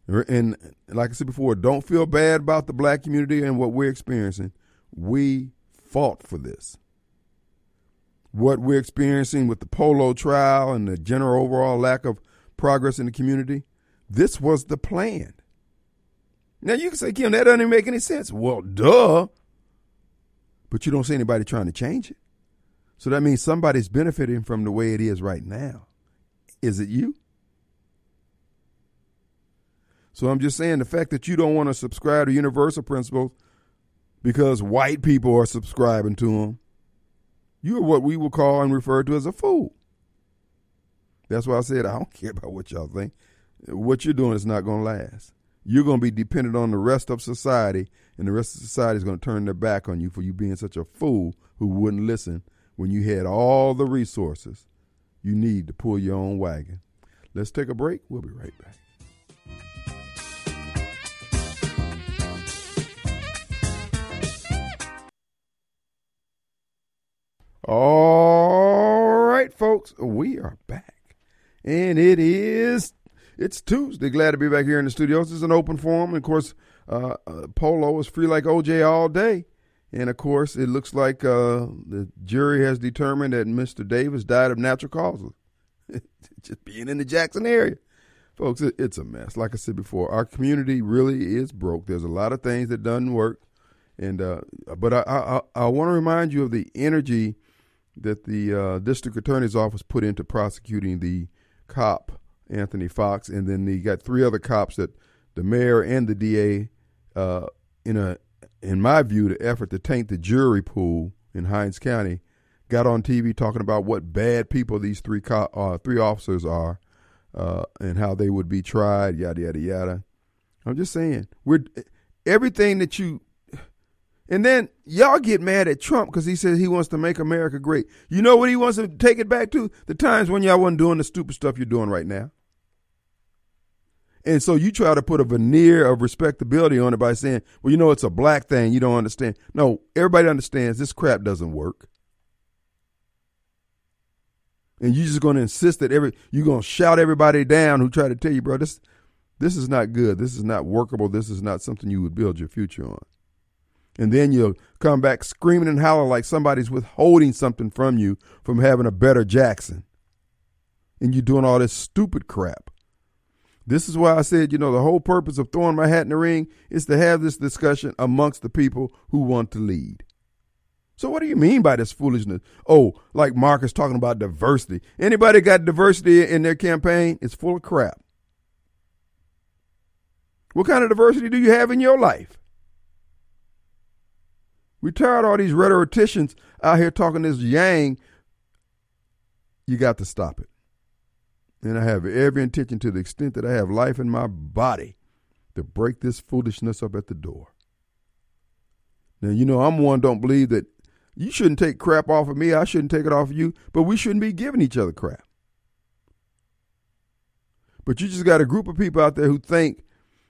And like I said before, don't feel bad about the black community and what we're experiencing. We fought for this. What we're experiencing with the polo trial and the general overall lack of progress in the community, this was the plan. Now you can say, Kim, that doesn't even make any sense. Well, duh. But you don't see anybody trying to change it. So that means somebody's benefiting from the way it is right now. Is it you? So I'm just saying the fact that you don't want to subscribe to universal principles because white people are subscribing to them, you are what we will call and refer to as a fool. That's why I said I don't *laughs* care about what y'all think. What you're doing is not going to last. You're going to be dependent on the rest of society, and the rest of society is going to turn their back on you for you being such a fool who wouldn't listen when you had all the resources you need to pull your own wagon. Let's take a break. We'll be right back. All right, folks, we are back. And it is it's Tuesday. Glad to be back here in the studios. Is an open forum. And of course, uh, uh, Polo is free like OJ all day. And of course, it looks like uh, the jury has determined that Mr. Davis died of natural causes. *laughs* Just being in the Jackson area. Folks, it, it's a mess. Like I said before, our community really is broke. There's a lot of things that doesn't work. And uh, but I I, I want to remind you of the energy that the uh, district attorney's office put into prosecuting the cop Anthony Fox, and then he got three other cops that the mayor and the DA, uh, in a in my view, the effort to taint the jury pool in Hinds County, got on TV talking about what bad people these three co- uh, three officers are, uh, and how they would be tried, yada yada yada. I'm just saying, we're everything that you and then y'all get mad at Trump because he says he wants to make America great. You know what he wants to take it back to? The times when y'all wasn't doing the stupid stuff you're doing right now. And so you try to put a veneer of respectability on it by saying, well, you know, it's a black thing. You don't understand. No, everybody understands this crap doesn't work. And you're just going to insist that every, you're going to shout everybody down who try to tell you, bro, this, this is not good. This is not workable. This is not something you would build your future on and then you'll come back screaming and howling like somebody's withholding something from you from having a better Jackson. And you're doing all this stupid crap. This is why I said, you know, the whole purpose of throwing my hat in the ring is to have this discussion amongst the people who want to lead. So what do you mean by this foolishness? Oh, like Marcus talking about diversity. Anybody got diversity in their campaign? It's full of crap. What kind of diversity do you have in your life? We tired all these rhetoricians out here talking this yang. You got to stop it. And I have every intention to the extent that I have life in my body to break this foolishness up at the door. Now, you know, I'm one don't believe that you shouldn't take crap off of me. I shouldn't take it off of you, but we shouldn't be giving each other crap. But you just got a group of people out there who think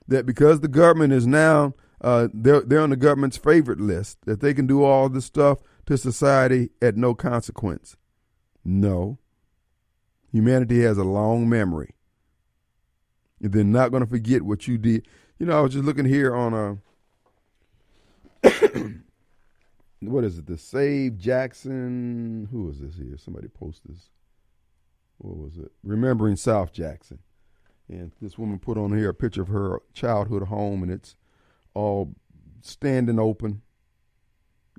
that because the government is now uh, they're they're on the government's favorite list that they can do all this stuff to society at no consequence. No. Humanity has a long memory. And they're not going to forget what you did. You know, I was just looking here on a uh, *coughs* what is it? The Save Jackson. Who is this here? Somebody posted this. What was it? Remembering South Jackson. And this woman put on here a picture of her childhood home, and it's all standing open,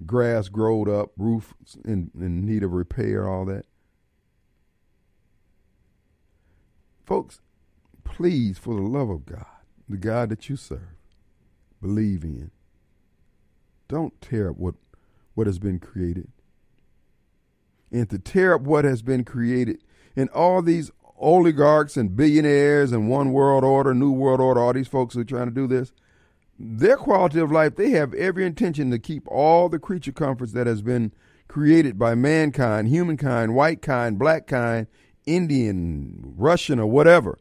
grass growed up, roof in, in need of repair, all that. Folks, please, for the love of God, the God that you serve, believe in, don't tear up what, what has been created. And to tear up what has been created, and all these oligarchs and billionaires and one world order, new world order, all these folks who are trying to do this, their quality of life, they have every intention to keep all the creature comforts that has been created by mankind, humankind, white kind, black kind, Indian, Russian, or whatever.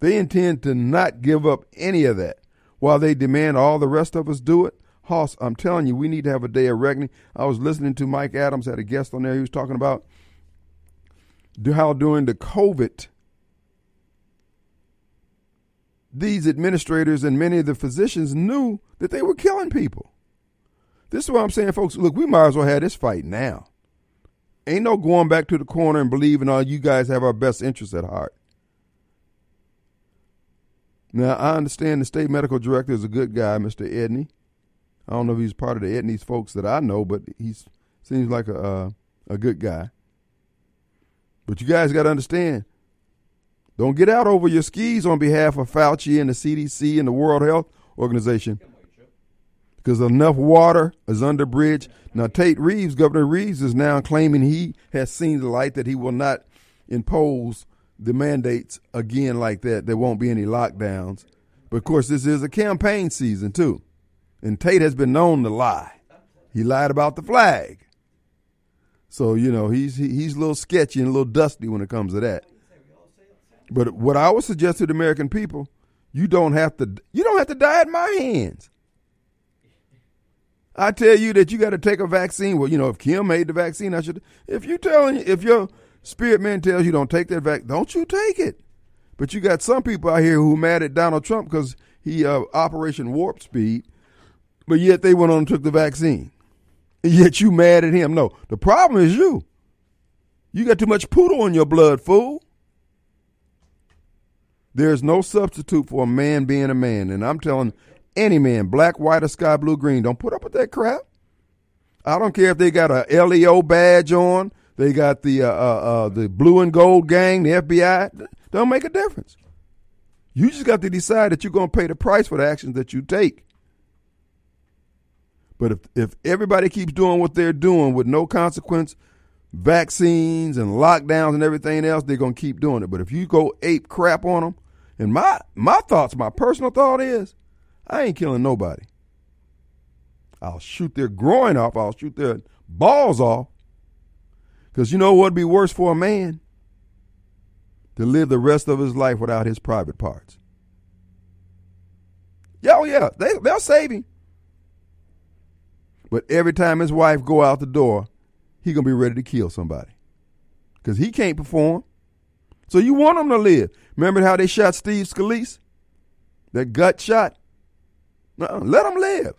They intend to not give up any of that while they demand all the rest of us do it. Hoss, I'm telling you, we need to have a day of reckoning. I was listening to Mike Adams, had a guest on there. He was talking about how during the COVID, these administrators and many of the physicians knew that they were killing people. This is what I'm saying, folks. Look, we might as well have this fight now. Ain't no going back to the corner and believing all you guys have our best interests at heart. Now, I understand the state medical director is a good guy, Mr. Edney. I don't know if he's part of the Edney's folks that I know, but he seems like a uh, a good guy. But you guys got to understand, don't get out over your skis on behalf of Fauci and the CDC and the World Health Organization. Because enough water is under bridge. Now, Tate Reeves, Governor Reeves, is now claiming he has seen the light that he will not impose the mandates again like that. There won't be any lockdowns. But of course, this is a campaign season too. And Tate has been known to lie. He lied about the flag. So, you know, he's he, he's a little sketchy and a little dusty when it comes to that. But what I would suggest to the American people, you don't have to you don't have to die at my hands. I tell you that you got to take a vaccine. Well, you know, if Kim made the vaccine, I should. If you telling if your spirit man tells you don't take that vaccine, don't you take it. But you got some people out here who mad at Donald Trump because he uh, Operation Warp Speed, but yet they went on and took the vaccine. And yet you mad at him. No, the problem is you. You got too much poodle in your blood, fool. There's no substitute for a man being a man. And I'm telling any man, black, white, or sky blue, green, don't put up with that crap. I don't care if they got a LEO badge on, they got the uh, uh, uh, the blue and gold gang, the FBI. Don't make a difference. You just got to decide that you're going to pay the price for the actions that you take. But if if everybody keeps doing what they're doing with no consequence, vaccines and lockdowns and everything else, they're going to keep doing it. But if you go ape crap on them, and my my thoughts, my personal thought is, I ain't killing nobody. I'll shoot their groin off. I'll shoot their balls off. Because you know what would be worse for a man? To live the rest of his life without his private parts. Yeah, oh yeah, they, they'll save him. But every time his wife go out the door, he gonna be ready to kill somebody. Cause he can't perform. So you want him to live. Remember how they shot Steve Scalise? That gut shot? No, let them live.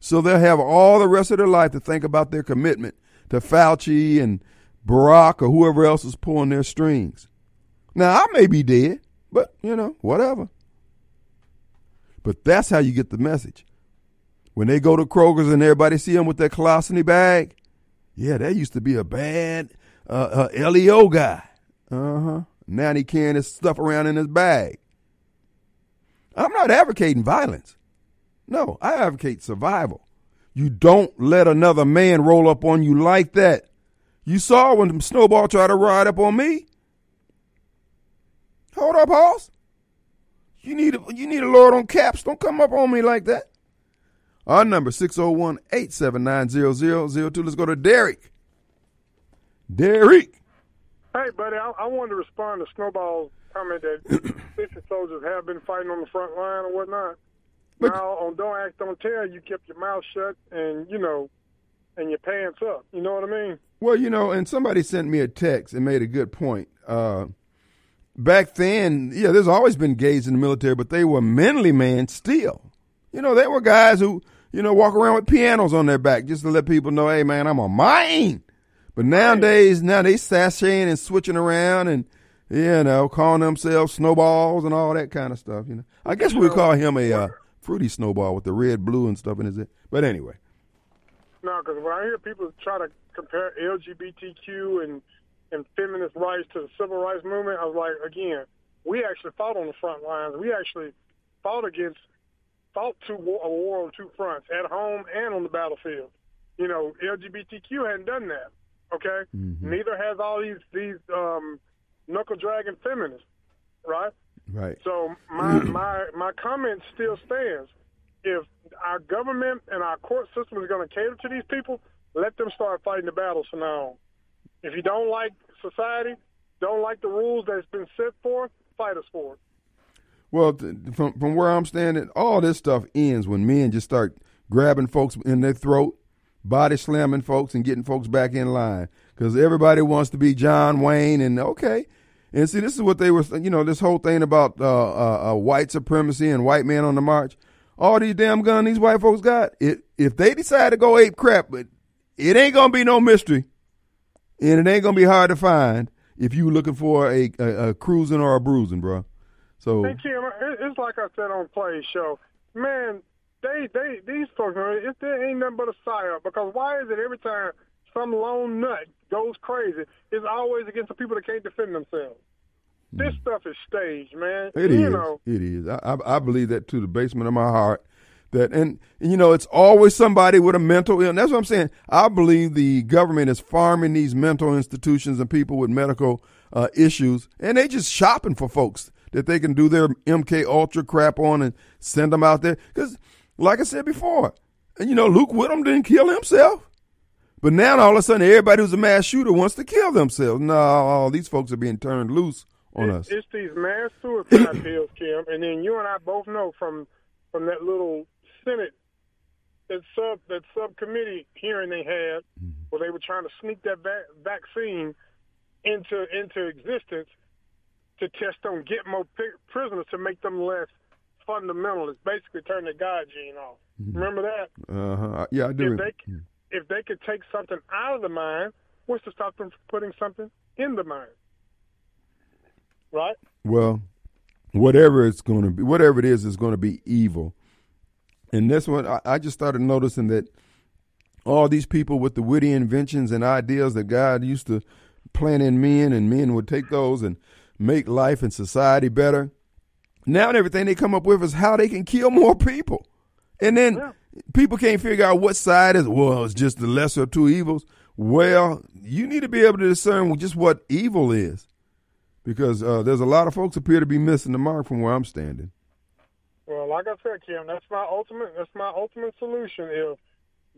So they'll have all the rest of their life to think about their commitment to Fauci and Barack or whoever else is pulling their strings. Now, I may be dead, but, you know, whatever. But that's how you get the message. When they go to Kroger's and everybody see them with their colostomy bag, yeah, that used to be a bad uh, uh, LEO guy. Uh huh. Now he carrying his stuff around in his bag. I'm not advocating violence. No, I advocate survival. You don't let another man roll up on you like that. You saw when Snowball tried to ride up on me. Hold up, Hoss. You need a, you need a lord on caps. Don't come up on me like that. Our number 601-879-0002. Let's go to Derek. Derek. Hey, buddy, I, I wanted to respond to Snowball's comment that *clears throat* Pacific soldiers have been fighting on the front line or whatnot. But, now, on Don't Ask, Don't Tell, you kept your mouth shut and, you know, and your pants up. You know what I mean? Well, you know, and somebody sent me a text and made a good point. Uh, back then, yeah, there's always been gays in the military, but they were manly men still. You know, they were guys who, you know, walk around with pianos on their back just to let people know, hey, man, I'm a mine. But nowadays, now they sashaying and switching around and, you know, calling themselves snowballs and all that kind of stuff. You know, I guess we would call him a uh, fruity snowball with the red, blue, and stuff in his head. But anyway. No, because when I hear people try to compare LGBTQ and and feminist rights to the civil rights movement, I was like, again, we actually fought on the front lines. We actually fought against, fought to war, a war on two fronts, at home and on the battlefield. You know, LGBTQ hadn't done that. Okay, mm-hmm. neither has all these these um, knuckle dragging feminists, right? Right. So my *clears throat* my my comment still stands. If our government and our court system is going to cater to these people, let them start fighting the battles from now on. If you don't like society, don't like the rules that's been set forth, fight us for it. Well, th- from from where I'm standing, all this stuff ends when men just start grabbing folks in their throat, body slamming folks, and getting folks back in line. Because everybody wants to be John Wayne, and okay. And see, this is what they were, you know, this whole thing about uh, uh, uh, white supremacy and white men on the march. All these damn guns these white folks got, it, if they decide to go ape crap, but it ain't gonna be no mystery, and it ain't gonna be hard to find if you looking for a, a, a cruising or a bruising, bro. So Hey Kim, it's like I said on Play show, man. They, they, these folks, it, ain't nothing but a psyop. Because why is it every time some lone nut goes crazy, it's always against the people that can't defend themselves? This stuff is staged, man. It you is. know, It is. I, I I believe that to the basement of my heart. That and you know it's always somebody with a mental illness. That's what I'm saying. I believe the government is farming these mental institutions and people with medical uh, issues, and they just shopping for folks that they can do their MK Ultra crap on and send them out there. Because, like I said before, and you know Luke Whittam didn't kill himself. But now all of a sudden, everybody who's a mass shooter wants to kill themselves. No, all these folks are being turned loose on us. it's these mass suicide *coughs* pills, Kim, and then you and I both know from from that little Senate that sub that subcommittee hearing they had where they were trying to sneak that va- vaccine into into existence to test on get more pi- prisoners to make them less fundamentalist, basically turn the God gene off. Remember that? Uh huh. Yeah, I do. If they if they could take something out of the mind, what's to stop them from putting something in the mind? Right? Well, whatever it's going to be, whatever it is, is going to be evil. And this one, I, I just started noticing that all these people with the witty inventions and ideas that God used to plant in men, and men would take those and make life and society better. Now everything they come up with is how they can kill more people, and then people can't figure out what side is. Well, it's just the lesser of two evils. Well, you need to be able to discern just what evil is, because uh, there's a lot of folks appear to be missing the mark from where I'm standing. Well, like I said, Kim, that's my ultimate. That's my ultimate solution. If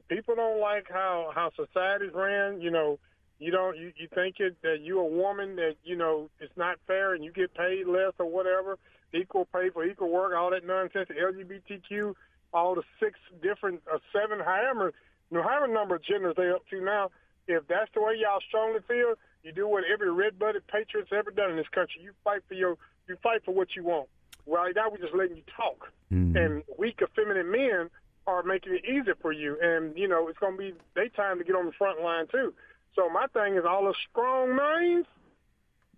people don't like how how society's ran, you know, you don't you, you think it that you're a woman that you know it's not fair and you get paid less or whatever, equal pay for equal work, all that nonsense, LGBTQ, all the six different uh, seven however however number of genders they up to now. If that's the way y'all strongly feel, you do what every red-blooded patriot's ever done in this country. You fight for your you fight for what you want. Right now, we're just letting you talk, and weak, effeminate men are making it easier for you. And you know, it's going to be they time to get on the front line too. So my thing is, all the strong minds.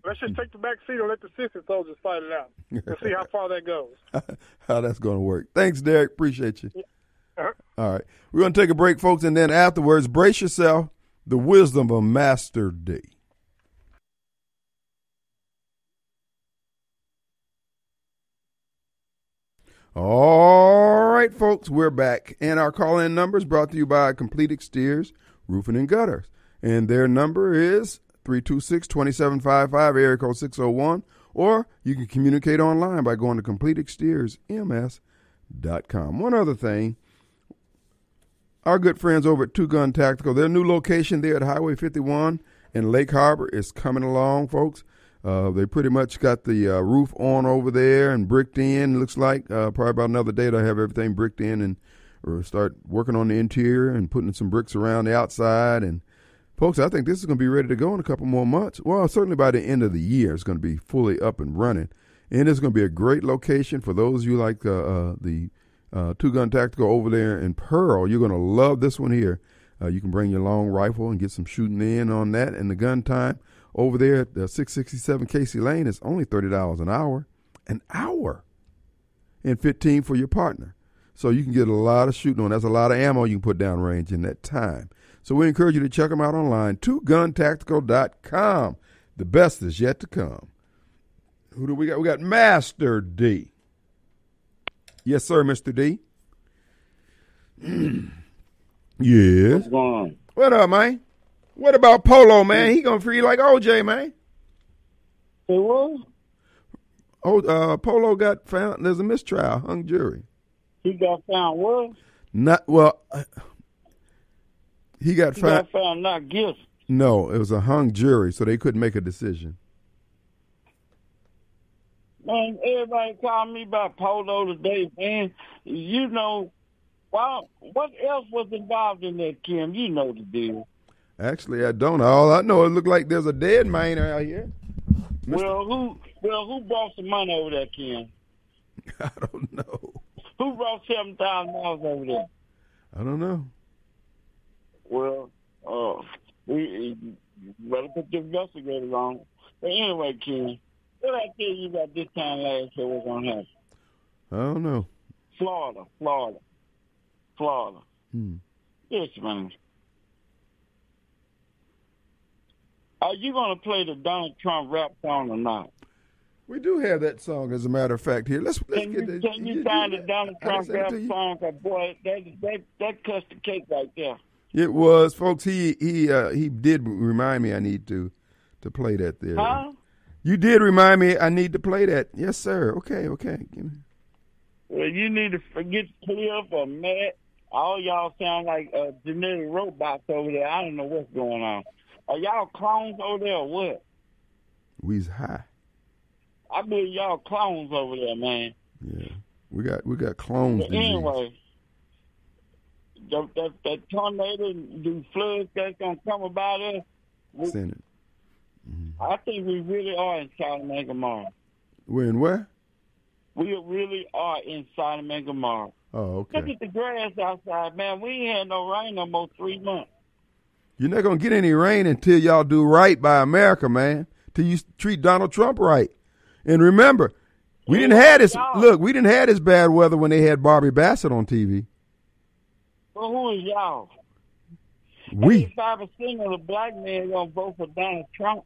Let's just take the back seat and let the sissy soldiers fight it out and see how *laughs* far that goes. *laughs* how that's going to work. Thanks, Derek. Appreciate you. Uh-huh. All right. We're going to take a break, folks, and then afterwards, brace yourself. The wisdom of Master D. All right, folks, we're back. And our call in number is brought to you by Complete Exteriors, Roofing and Gutters. And their number is 326 2755, area code 601. Or you can communicate online by going to CompleteExteriorsMS.com. One other thing, our good friends over at Two Gun Tactical, their new location there at Highway 51 in Lake Harbor is coming along, folks. Uh, they pretty much got the uh, roof on over there and bricked in. Looks like uh, probably about another day they'll have everything bricked in and or start working on the interior and putting some bricks around the outside. And folks, I think this is going to be ready to go in a couple more months. Well, certainly by the end of the year, it's going to be fully up and running. And it's going to be a great location for those of you like uh, uh, the uh, Two Gun Tactical over there in Pearl. You're going to love this one here. Uh, you can bring your long rifle and get some shooting in on that. And the gun time over there at the 667 Casey Lane is only $30 an hour. An hour. And 15 for your partner. So you can get a lot of shooting on. That's a lot of ammo you can put down range in that time. So we encourage you to check them out online. TwoGunTactical.com. The best is yet to come. Who do we got? We got Master D. Yes, sir, Mr. D. *clears throat* yes. What's going on? What up, man? What about Polo, man? He gonna free like OJ, man. It was. Oh, uh, Polo got found. There's a mistrial, hung jury. He got found what? Not well. uh, He got He found. got found not guilty. No, it was a hung jury, so they couldn't make a decision. Man, everybody called me by Polo today, man. You know, well, what else was involved in that, Kim? You know the deal. Actually, I don't. All I know, it looked like there's a dead miner out here. Well, who well who brought some money over there, Kim? *laughs* I don't know. Who brought seven thousand dollars over there? I don't know. Well, uh, we you better put the investigators on. But anyway, Kim, what I tell you about this time last year was gonna happen? I don't know. Florida, Florida, Florida. Hmm. Yes, man. Are you gonna play the Donald Trump rap song or not? We do have that song, as a matter of fact. Here, let's let's Can get you, the, can you find the Donald Trump rap song? you. boy, that that that cuts the cake right there. It was, folks. He he uh, he did remind me I need to to play that there. Huh? You did remind me I need to play that. Yes, sir. Okay, okay. Give me- Well, you need to forget Cliff or Matt. All y'all sound like uh, genetic robots over there. I don't know what's going on. Are y'all clones over there or what? We's high. I believe y'all clones over there, man. Yeah, we got we got clones. But anyway, that, that, that tornado, the floods that's going to come about us, we, Send it. Mm-hmm. I think we really are in Sodom and Gomorrah. We're in where? We really are in Sodom and Gomorrah. Oh, Look at the grass outside, man. We ain't had no rain no more three months. You're not gonna get any rain until y'all do right by America, man. Till you treat Donald Trump right. And remember, we didn't have this. Look, we didn't have this bad weather when they had Barbie Bassett on TV. Well, who is y'all? We. Five percent of the black men gonna vote for Donald Trump.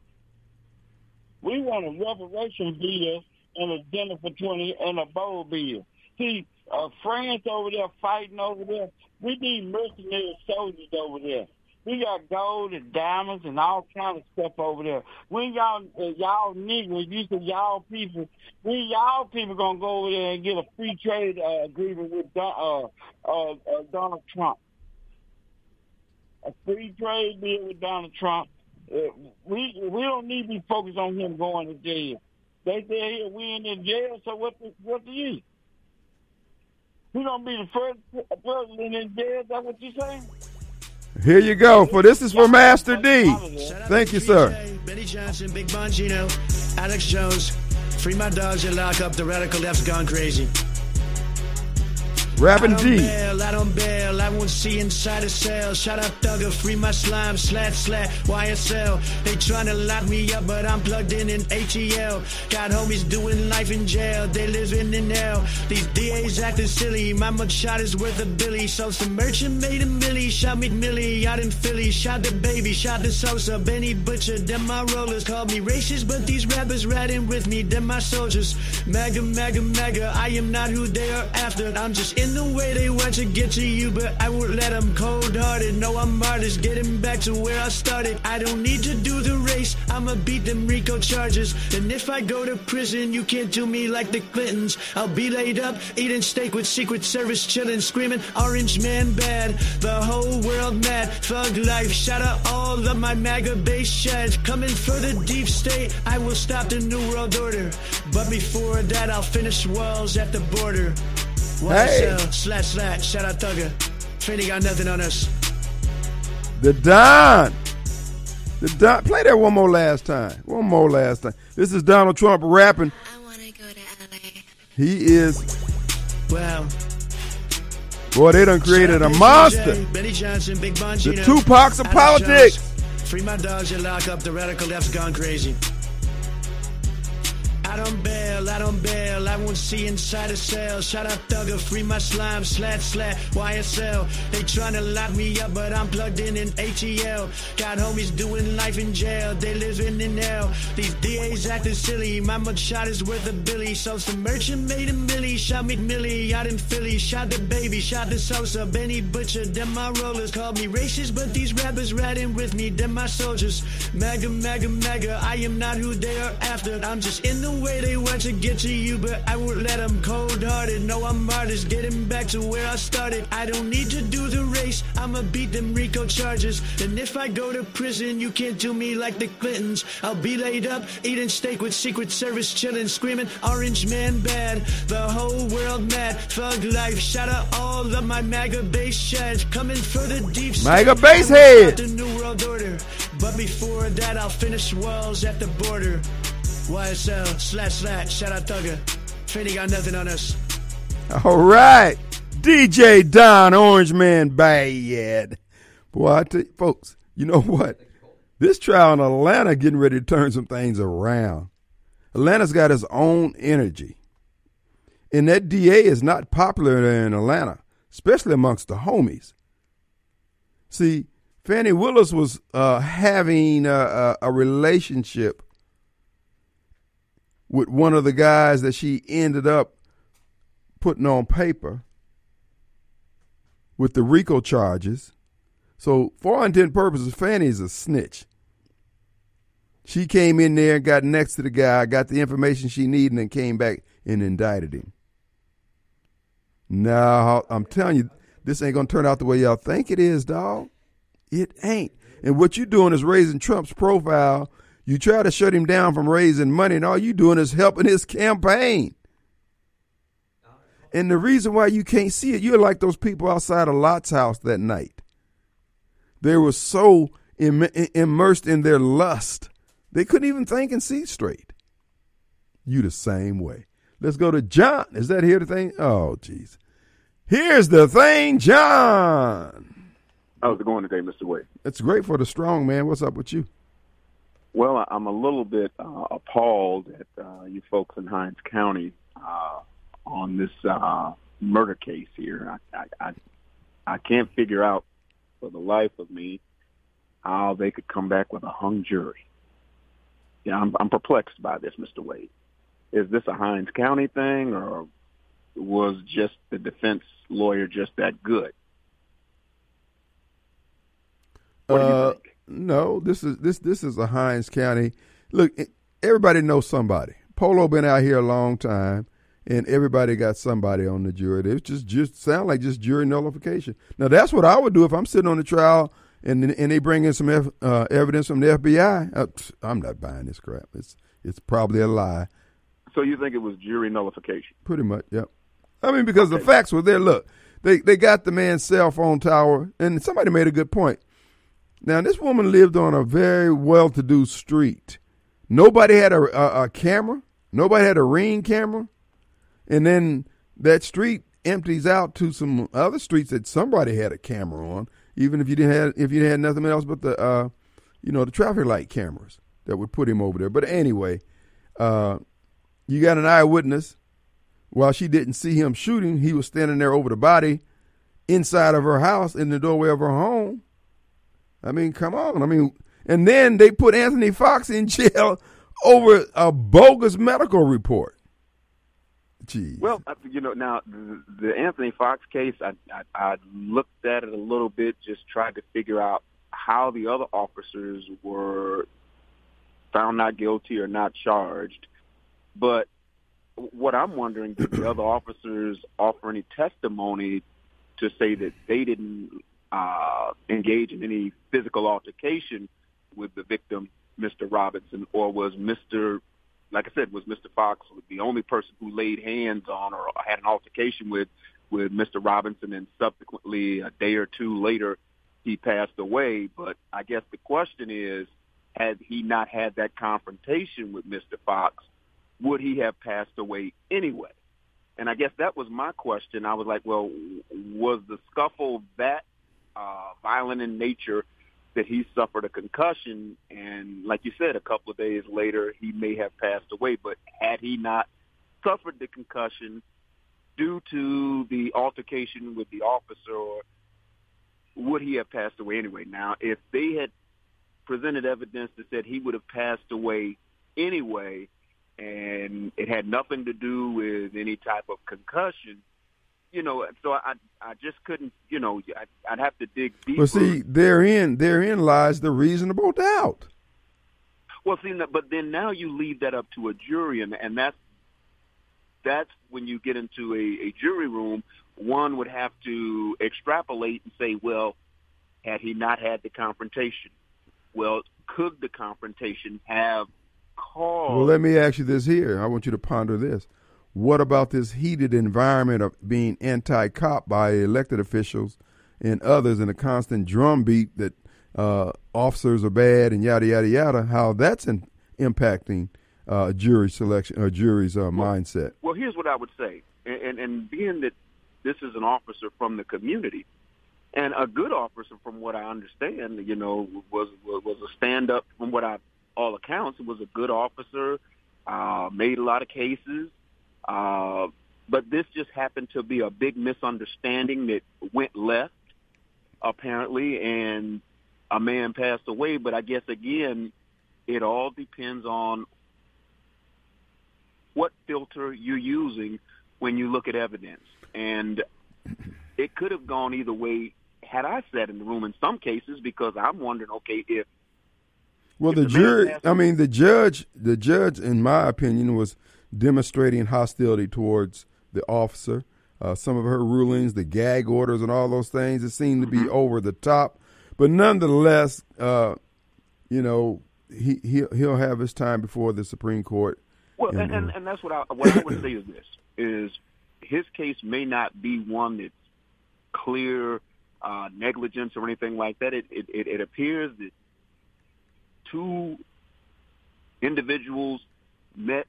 We want a reparation bill and a dinner for twenty and a bowl bill. See, uh, France over there fighting over there. We need mercenary soldiers over there. We got gold and diamonds and all kind of stuff over there. When y'all uh, y'all niggas, you say y'all people, we y'all people gonna go over there and get a free trade uh, agreement with uh, uh, uh, Donald Trump a free trade deal with Donald Trump. Uh, we we don't need to be focused on him going to jail. They say here we in the jail, so what the, what do you? He gonna be the first president in jail? Is that what you saying? Here you go. For this is for Master D. Thank you, sir. Benny Johnson, Big Bongino, Alex Jones. Free my dogs and lock up. The radical left's gone crazy. Rapping D. bail, I don't bail, I won't see inside a cell. Shout out Thugger, free my slime, slat, slat, YSL. They tryna lock me up, but I'm plugged in in ATL. Got homies doing life in jail, they living in hell. These DAs acting silly, my mugshot is worth a billy. So some merchant made a milli, shot McMillie out in Philly. Shot the baby, shot the Sosa, Benny Butcher, them my rollers. Called me racist, but these rappers riding with me, them my soldiers. Mega, mega, mega, I am not who they are after. I'm just in the way they want to get to you, but I won't let them cold hearted. No, I'm artist, getting back to where I started. I don't need to do the race, I'ma beat them Rico charges. And if I go to prison, you can't do me like the Clintons. I'll be laid up, eating steak with Secret Service, chilling, screaming, Orange Man bad. The whole world mad, thug life. Shout out all of my MAGA base sheds. Coming for the deep state, I will stop the New World Order. But before that, I'll finish walls at the border. Hey. YSL, slash slash, shout out Thugger. Trini got nothing on us. The Don. The Don. Play that one more last time. One more last time. This is Donald Trump rapping. I want to go to LA. He is. Wow. Boy, they done created a monster. DJ, Benny Johnson, Big Bongino, The Tupacs of politics. Jones. Free my dogs and lock up. The radical left's gone crazy. I don't bail, I don't bail, I won't see inside a cell. Shout out Thugger, free my slime, slat, slat, YSL. They tryna lock me up, but I'm plugged in in ATL. Got homies doing life in jail, they living in hell. These DAs acting silly, my mugshot is worth a billy. So some merchant made a milli, shot McMillie out in Philly. Shot the baby, shot the Sosa, Benny Butcher, them my rollers. Called me racist, but these rappers riding with me, them my soldiers. Mega, mega, mega, I am not who they are after. I'm just in the way they want to get to you, but I won't let them cold hearted. No, I'm artist, getting back to where I started. I don't need to do the race, I'ma beat them Rico charges. And if I go to prison, you can't do me like the Clintons. I'll be laid up, eating steak with Secret Service, chilling, screaming, Orange Man bad. The whole world mad, thug life. Shout out all of my MAGA base shads, coming for the deep. MAGA base head. The New World Order. But before that, I'll finish walls at the border. YSL, slash slash, shout out Thugger. Finny got nothing on us. All right. DJ Don Orange Man bad. Boy, I tell you, folks, you know what? This trial in Atlanta getting ready to turn some things around. Atlanta's got its own energy. And that DA is not popular in Atlanta, especially amongst the homies. See, Fani Willis was uh, having a, a, a relationship with one of the guys that she ended up putting on paper with the RICO charges. So, for all intent purposes, Fani's a snitch. She came in there, and got next to the guy, got the information she needed, and came back and indicted him. Now, I'm telling you, this ain't gonna turn out the way y'all think it is, dog. It ain't. And what you're doing is raising Trump's profile. You try to shut him down from raising money, and all you doing is helping his campaign. And the reason why you can't see it, you're like those people outside of Lot's house that night. They were so Im- immersed in their lust, they couldn't even think and see straight. You the same way. Let's go to John. Is that here the thing? Oh, jeez. Here's the thing, John. How's it going today, Mr. Wade? It's great for the strong man. What's up with you? Well, I'm a little bit uh, appalled at uh, you folks in Hinds County uh, on this uh, murder case here. I, I, I, I can't figure out for the life of me how they could come back with a hung jury. Yeah, I'm, I'm perplexed by this, Mr. Wade. Is this a Hinds County thing, or was just the defense lawyer just that good? What do you Uh, think? No, this is this this is a Hinds County. Look, everybody knows somebody. Polo been out here a long time, and everybody got somebody on the jury. It's just just sound like just jury nullification. Now that's what I would do if I'm sitting on the trial and and they bring in some F, uh, evidence from the FBI. Uh, I'm not buying this crap. It's it's probably a lie. So you think it was jury nullification? Pretty much, yep. I mean, because the facts were there. Look, they they got the man's cell phone tower, and somebody made a good point. Now, this woman lived on a very well-to-do street. Nobody had a, a, a camera. Nobody had a ring camera, and then that street empties out to some other streets that somebody had a camera on. Even if you didn't have if you had nothing else but the uh, you know the traffic light cameras that would put him over there. But anyway, uh, you got an eyewitness. While she didn't see him shooting, he was standing there over the body inside of her house in the doorway of her home. I mean, come on. I mean, and then they put Anthony Fox in jail *laughs* over a bogus medical report. Jeez. Well, I- you know, now the, the Anthony Fox case, I, I I looked at it a little bit, just tried to figure out how the other officers were found not guilty or not charged. But what I'm wondering, did the other *clears throat* officers offer any testimony to say that they didn't uh, engage in any physical altercation with the victim, Mr. Robinson, or was Mr. Like I said, was Mr. Fox the only person who laid hands on or had an altercation with with Mr. Robinson, and subsequently a day or two later he passed away. But I guess the question is, had he not had that confrontation with Mr. Fox, would he have passed away anyway? And I guess that was my question. I was like, well, was the scuffle that uh, violent in nature that he suffered a concussion? And like you said, a couple of days later, he may have passed away. But had he not suffered the concussion due to the altercation with the officer, would he have passed away anyway? Now, if they had presented evidence that said he would have passed away anyway, and it had nothing to do with any type of concussion, you know, so I I just couldn't, you know, I, I'd have to dig deeper. But see, therein therein lies the reasonable doubt. Well, see, but then now you leave that up to a jury, and and that's that's when you get into a, a jury room. One would have to extrapolate and say, well, had he not had the confrontation, well, could the confrontation have caused? Well, let me ask you this here. I want you to ponder this. What about this heated environment of being anti-cop by elected officials and others, and a constant drumbeat that uh, officers are bad and yada yada yada? How that's in, impacting uh, jury selection or jury's uh, well, mindset? Well, here's what I would say, and, and, and being that this is an officer from the community, and a good officer, from what I understand, you know, was was a stand up. From what I all accounts, was a good officer. Uh, made a lot of cases. Uh, but this just happened to be a big misunderstanding that went left, apparently, and a man passed away. But I guess, again, it all depends on what filter you're using when you look at evidence. And it could have gone either way had I sat in the room in some cases because I'm wondering, okay, if well, the, the jury, I mean, the judge, the judge, in my opinion, was demonstrating hostility towards the officer. Uh, some of her rulings, the gag orders, and all those things, it seemed to be mm-hmm. over the top. But nonetheless, uh, you know, he he'll, he'll have his time before the Supreme Court. Well, and, and, and that's what I what I would *coughs* say is this: is his case may not be one that's clear uh, negligence or anything like that. It, it it appears that two individuals met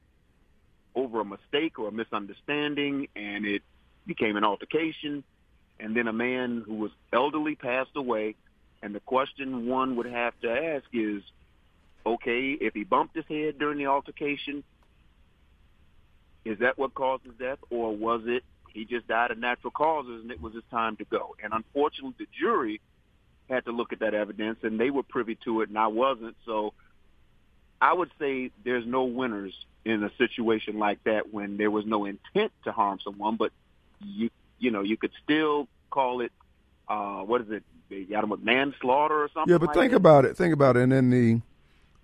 over a mistake or a misunderstanding, and it became an altercation. And then a man who was elderly passed away. And the question one would have to ask is, okay, if he bumped his head during the altercation, is that what caused his death, or was it he just died of natural causes and it was his time to go? And unfortunately, the jury had to look at that evidence, and they were privy to it, and I wasn't. So I would say there's no winners in a situation like that when there was no intent to harm someone, but you you know you could still call it uh, what is it? They got him with manslaughter or something. Yeah, but like think that. about it. Think about it. And then the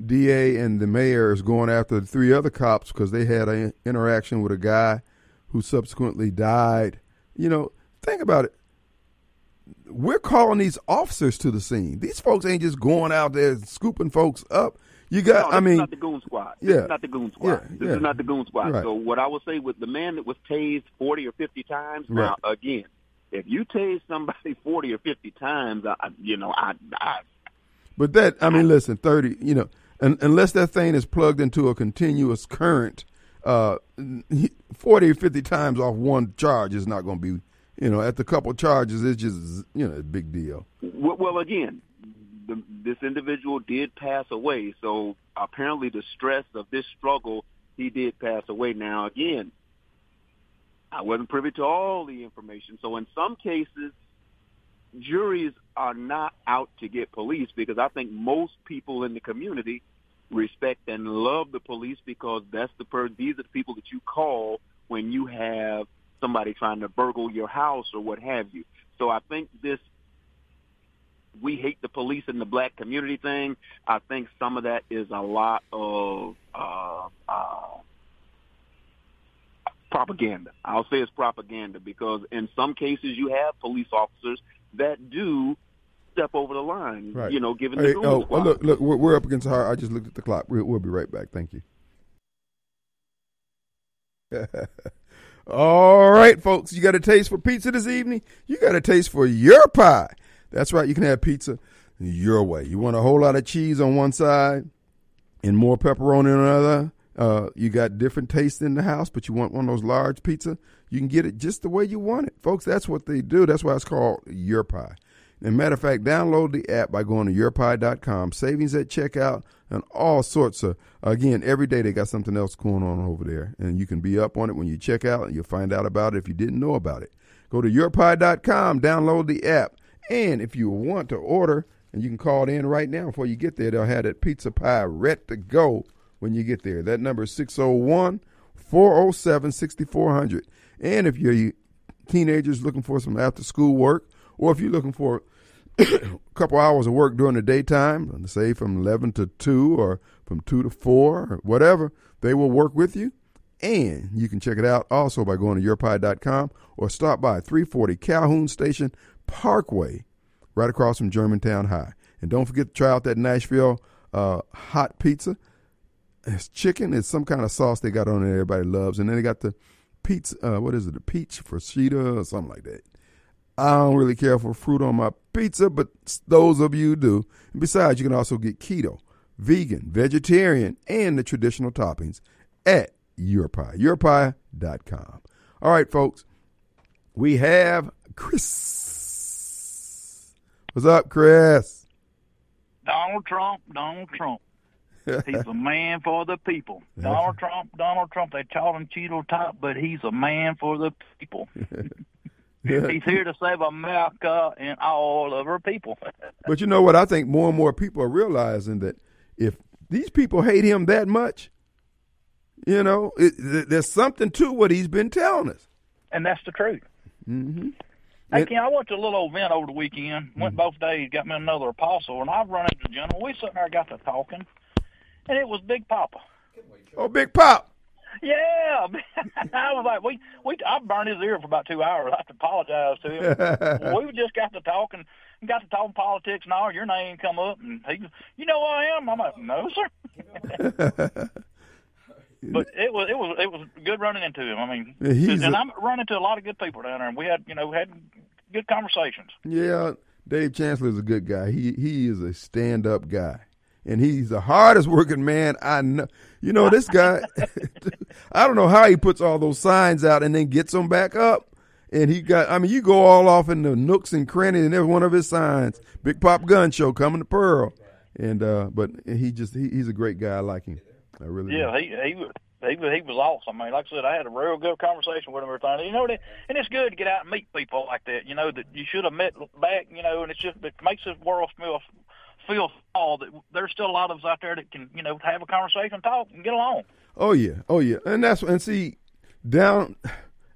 DA and the mayor is going after the three other cops because they had an interaction with a guy who subsequently died. You know, think about it. We're calling these officers to the scene. These folks ain't just going out there scooping folks up. You got. No, I mean, not the goon squad. This yeah, not the goon squad. Yeah, this yeah. is not the goon squad. Right. So what I would say with the man that was tased forty or fifty times. Right. Now again, if you tase somebody *laughs* forty or fifty times, I, you know, I, I. But that, I mean, listen, thirty. You know, un, unless that thing is plugged into a continuous current, uh, forty or fifty times off one charge is not going to be. You know, at the couple charges, it's just you know a big deal. Well, well again, the, this individual did pass away. So apparently, the stress of this struggle, he did pass away. Now, again, I wasn't privy to all the information. So in some cases, juries are not out to get police because I think most people in the community respect and love the police because that's the per- these are the people that you call when you have somebody trying to burgle your house or what have you. So I think this we hate the police in the black community thing. I think some of that is a lot of uh, uh, propaganda. I'll say it's propaganda because in some cases you have police officers that do step over the line. Right. You know, given Hey, the oh, squad. look, look, we're, we're up against our. I just looked at the clock. We'll, we'll be right back. Thank you. *laughs* All right, folks, you got a taste for pizza this evening? You got a taste for your pie. That's right, you can have pizza your way. You want a whole lot of cheese on one side and more pepperoni on another. Uh, you got different tastes in the house, but you want one of those large pizza, you can get it just the way you want it. Folks, that's what they do. That's why it's called Your Pie. And matter of fact, download the app by going to yourpie.com. Savings at checkout and all sorts of, again, every day they got something else going on over there. And you can be up on it when you check out and you'll find out about it if you didn't know about it. Go to yourpie.com, download the app. And if you want to order, and you can call it in right now before you get there, they'll have that pizza pie ready to go when you get there. That number is 601 407 6400. And if you're teenagers looking for some after school work, or if you're looking for *coughs* a couple hours of work during the daytime, say from 11 to 2 or from 2 to 4 or whatever, they will work with you. And you can check it out also by going to yourpie.com or stop by 340 Calhoun Station Parkway, right across from Germantown High. And don't forget to try out that Nashville uh, hot pizza. It's chicken. It's some kind of sauce they got on it everybody loves. And then they got the pizza, uh, what is it, the peach fresita or something like that. I don't really care for fruit on my pizza, but those of you do. And besides, you can also get keto, vegan, vegetarian, and the traditional toppings at Your Pie, yourpie.com. All right, folks, we have Chris. What's up, Chris? Donald Trump, Donald Trump. *laughs* He's a man for the people. Donald Trump, Donald Trump. They call him Cheeto Top, but he's a man for the people. *laughs* he's here to save America and all of her people. *laughs* but you know what? I think more and more people are realizing that if these people hate him that much, you know, it, there's something to what he's been telling us. And that's the truth. Mm-hmm. Hey, Ken, I went to a little event over the weekend. Went hmm. both days, got me another apostle, and I've run into a gentleman. We sitting there, got to talking, and it was Big Papa. Oh, Big Pop. Yeah, *laughs* I was like, we we I burned his ear for about two hours. I have to apologize to him. *laughs* we just got to talking, got to talking politics and all. Your name come up, and he, you know who I am. I'm like, no, sir. *laughs* but it was it was it was good running into him. I mean, He's and I'm running into a lot of good people down there, and we had you know had good conversations. Yeah, Dave Chancellor is a good guy. He he is a stand up guy, and he's the hardest working man I know. You know this guy. *laughs* I don't know how he puts all those signs out and then gets them back up. And he got. I mean, you go all off in the nooks and crannies and every one of his signs. Big Pop Gun Show coming to Pearl, and uh, but he just he, he's a great guy. I like him. I really. Yeah, he he was he was he was awesome. I mean, like I said, I had a real good conversation with him. and Everything, you know, that, and it's good to get out and meet people like that. You know that you should have met back. You know, and it's just it makes this world feel feel small. That there's still a lot of us out there that can you know have a conversation, talk, and get along. Oh yeah, oh yeah, and that's and see down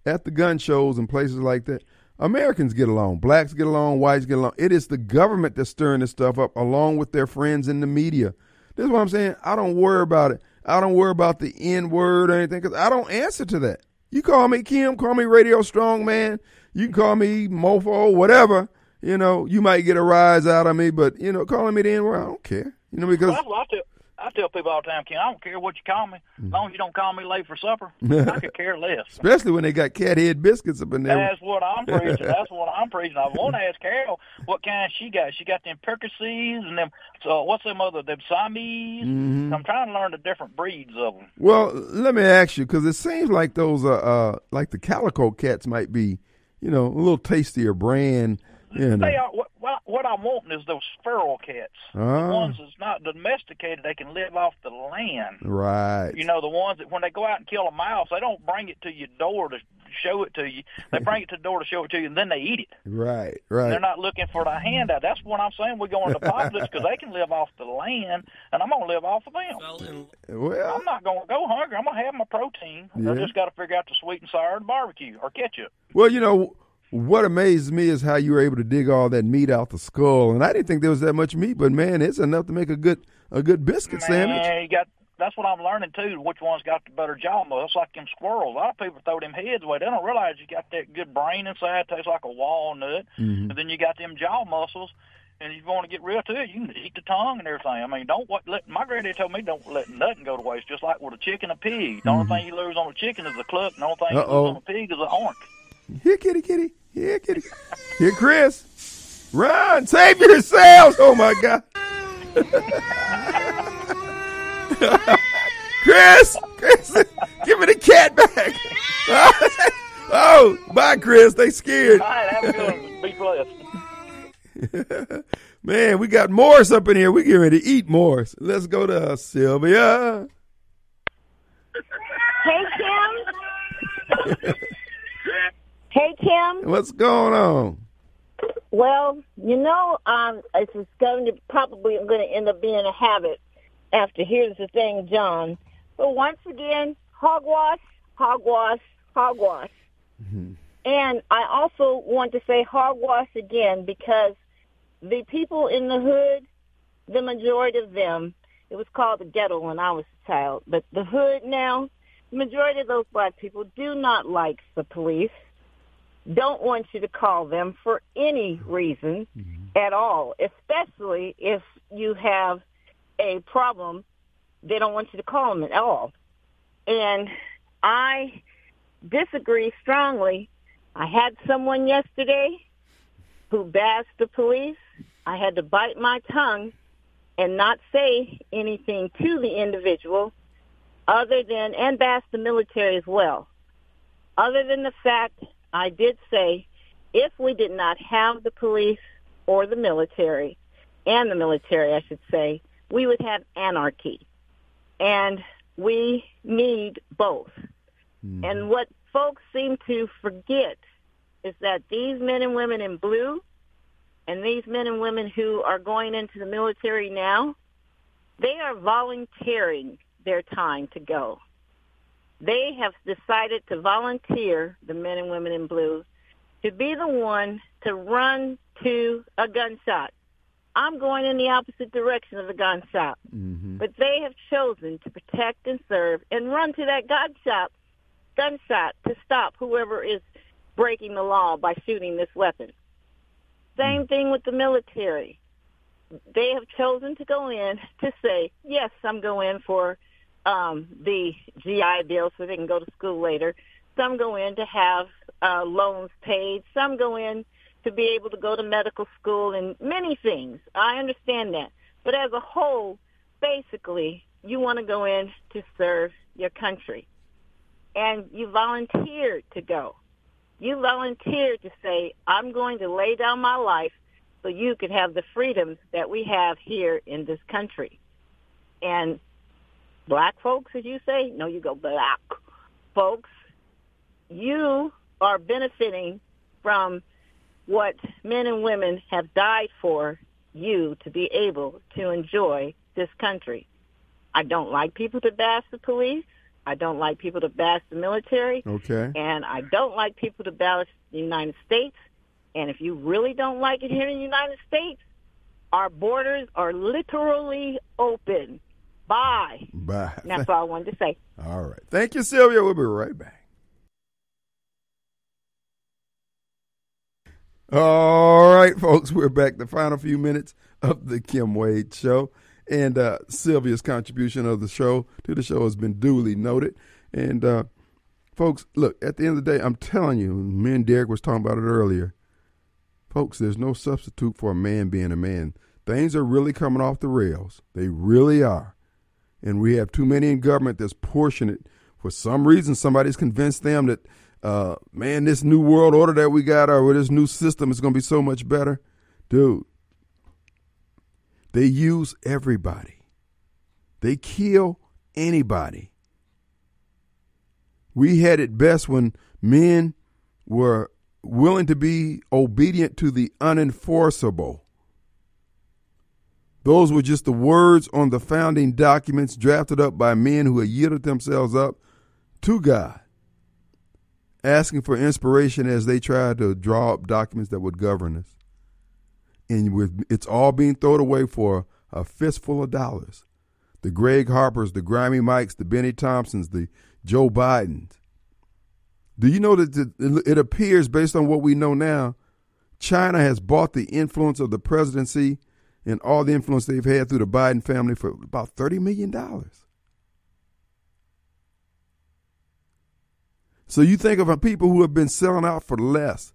at the gun shows and places like that, Americans get along, blacks get along, whites get along. It is the government that's stirring this stuff up, along with their friends in the media. This is what I'm saying. I don't worry about it. I don't worry about the N word or anything because I don't answer to that. You call me Kim, call me Radio Strong Man. You can call me Mofo, whatever. You know, you might get a rise out of me, but you know, calling me the N word, I don't care. You know, because Well, I tell I tell people all the time, Ken, I don't care what you call me, Mm-hmm. as long as you don't call me late for supper. *laughs* I could care less. especially when they got cat head biscuits up in there. That's what I'm preaching. That's *laughs* what I'm preaching. I want to ask Carol what kind she got. She got them Percocets and them. So what's them other them Siamese? Mhm. I'm trying to learn the different breeds of them. Well, let me ask you because it seems like those uh, uh like the calico cats might be, you know, a little tastier brand. You know, They are, what, what, what I'm wanting is those feral cats. Ah. The ones that's not domesticated, they can live off the land. right? You know, the ones that when they go out and kill a mouse, they don't bring it to your door to show it to you. They *laughs* bring it to the door to show it to you, and then they eat it. Right, right. They're not looking for the handout. That's what I'm saying. We're going to politics because they can live off the land, and I'm going to live off of them. Well, I'm not going to go hungry. I'm going to have my protein. Yeah. I just got to figure out the sweet and sour and barbecue or ketchup. Well, you know what amazes me is how you were able to dig all that meat out the skull, and I didn't think there was that much meat, but man, it's enough to make a good a good biscuit sandwich. Man, you got. That's what I'm learning too. Which one's got the better jaw muscle? It's like them squirrels. A lot of people throw them heads away. They don't realize you got that good brain inside. Tastes like a walnut, Mhm. and then you got them jaw muscles. And if you want to get real to it, you can eat the tongue and everything. I mean, don't what, let my granddad told me don't let nothing go to waste. Just like with a chicken, and a pig. The only thing you lose on a chicken is the cluck. and The only thing you Uh-oh. lose on a pig is the horn. Here, kitty, kitty. Here, kitty. Here, Chris. Run, save yourselves. Oh my God. *laughs* Chris, Chris, give me the cat back. *laughs* oh, bye, Chris. They scared. All right, have a good one. Be blessed. *laughs* Man, we got Morris up in here. We getting ready to eat Morris. Let's go to Sylvia. Hey, Kim. Hey, Kim. What's going on? Well, you know, um, it's going to probably going to end up being a habit after here's the thing, John. But once again, hogwash, hogwash, hogwash. And I also want to say hogwash again because the people in the hood, the majority of them, it was called the ghetto when I was a child, but the hood now, the majority of those black people do not like the police, don't want you to call them for any reason mm-hmm. at all, especially if you have a problem. They don't want you to call them at all. And I disagree strongly. I had someone yesterday who bashed the police. I had to bite my tongue and not say anything to the individual other than, and bash the military as well. Other than the fact I did say if we did not have the police or the military, and the military, I should say, we would have anarchy. And we need both. Mm-hmm. And what folks seem to forget is that these men and women in blue and these men and women who are going into the military now, they are volunteering their time to go. They have decided to volunteer, the men and women in blue, to be the one to run to a gunshot. I'm going in the opposite direction of the gunshot. Mm-hmm. But they have chosen to protect and serve and run to that gunshot, gunshot to stop whoever is breaking the law by shooting this weapon. Same mm. thing with the military. They have chosen to go in to say, yes, I'm going for um, the GI Bill so they can go to school later. Some go in to have uh, loans paid. Some go in to be able to go to medical school and many things. I understand that. But as a whole, basically, you want to go in to serve your country. And you volunteered to go. You volunteered to say, I'm going to lay down my life so you could have the freedoms that we have here in this country. And black folks, as you say, no, you go black folks, you are benefiting from what men and women have died for you to be able to enjoy this country. I don't like people to bash the police. I don't like people to bash the military. Okay. And I don't like people to bash the United States. And if you really don't like it here in the United States, our borders are literally open. Bye. Bye. And that's all I wanted to say. *laughs* All right. Thank you, Sylvia. We'll be right back. All right, folks, we're back. The final few minutes of the Kim Wade Show. And uh, Sylvia's contribution of the show to the show has been duly noted. And uh, folks, look, at the end of the day, I'm telling you, me and Derek was talking about it earlier. Folks, there's no substitute for a man being a man. Things are really coming off the rails. They really are. And we have too many in government that's pushing it. For some reason, somebody's convinced them that, uh, man, this new world order that we got or this new system is going to be so much better. Dude, they use everybody. They kill anybody. We had it best when men were willing to be obedient to the unenforceable. Those were just the words on the founding documents drafted up by men who had yielded themselves up to God, asking for inspiration as they tried to draw up documents that would govern us. And with, it's all being thrown away for a fistful of dollars. The Gregg Harpers, the Grammy Mikes, the Bennie Thompsons, the Joe Bidens. Do you know that it appears, based on what we know now, China has bought the influence of the presidency and all the influence they've had through the Biden family for about $30 million. So you think of people who have been selling out for less.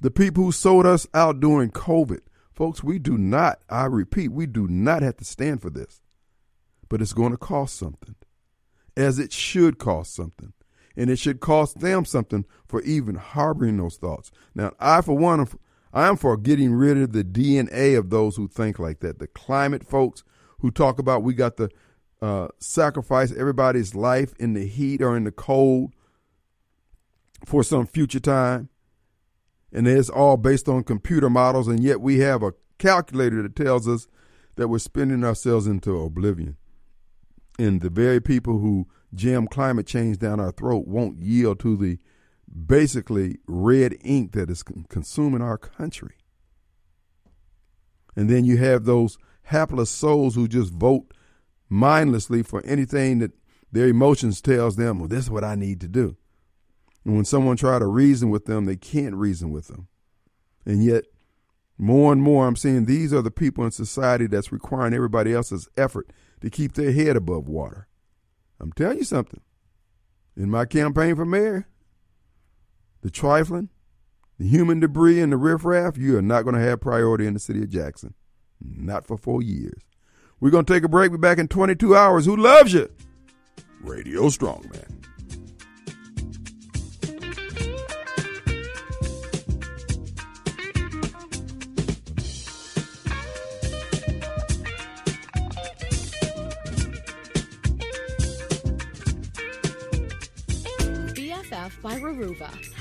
The people who sold us out during COVID. Folks, we do not, I repeat, we do not have to stand for this. But it's going to cost something, as it should cost something. And it should cost them something for even harboring those thoughts. Now, I, for one, I am for getting rid of the DNA of those who think like that. The climate folks who talk about we got to uh, sacrifice everybody's life in the heat or in the cold for some future time. And it's all based on computer models, and yet we have a calculator that tells us that we're spinning ourselves into oblivion. And the very people who jam climate change down our throat won't yield to the basically red ink that is consuming our country. And then you have those hapless souls who just vote mindlessly for anything that their emotions tells them, well, this is what I need to do. And when someone try to reason with them, they can't reason with them. And yet, more and more, I'm seeing these are the people in society that's requiring everybody else's effort to keep their head above water. I'm telling you something. In my campaign for mayor, the trifling, the human debris, and the riffraff, you are not going to have priority in the city of Jackson. Not for four years. We're going to take a break. We're back in 22 hours. Who loves you? Radio Strongman. BFF by Raruva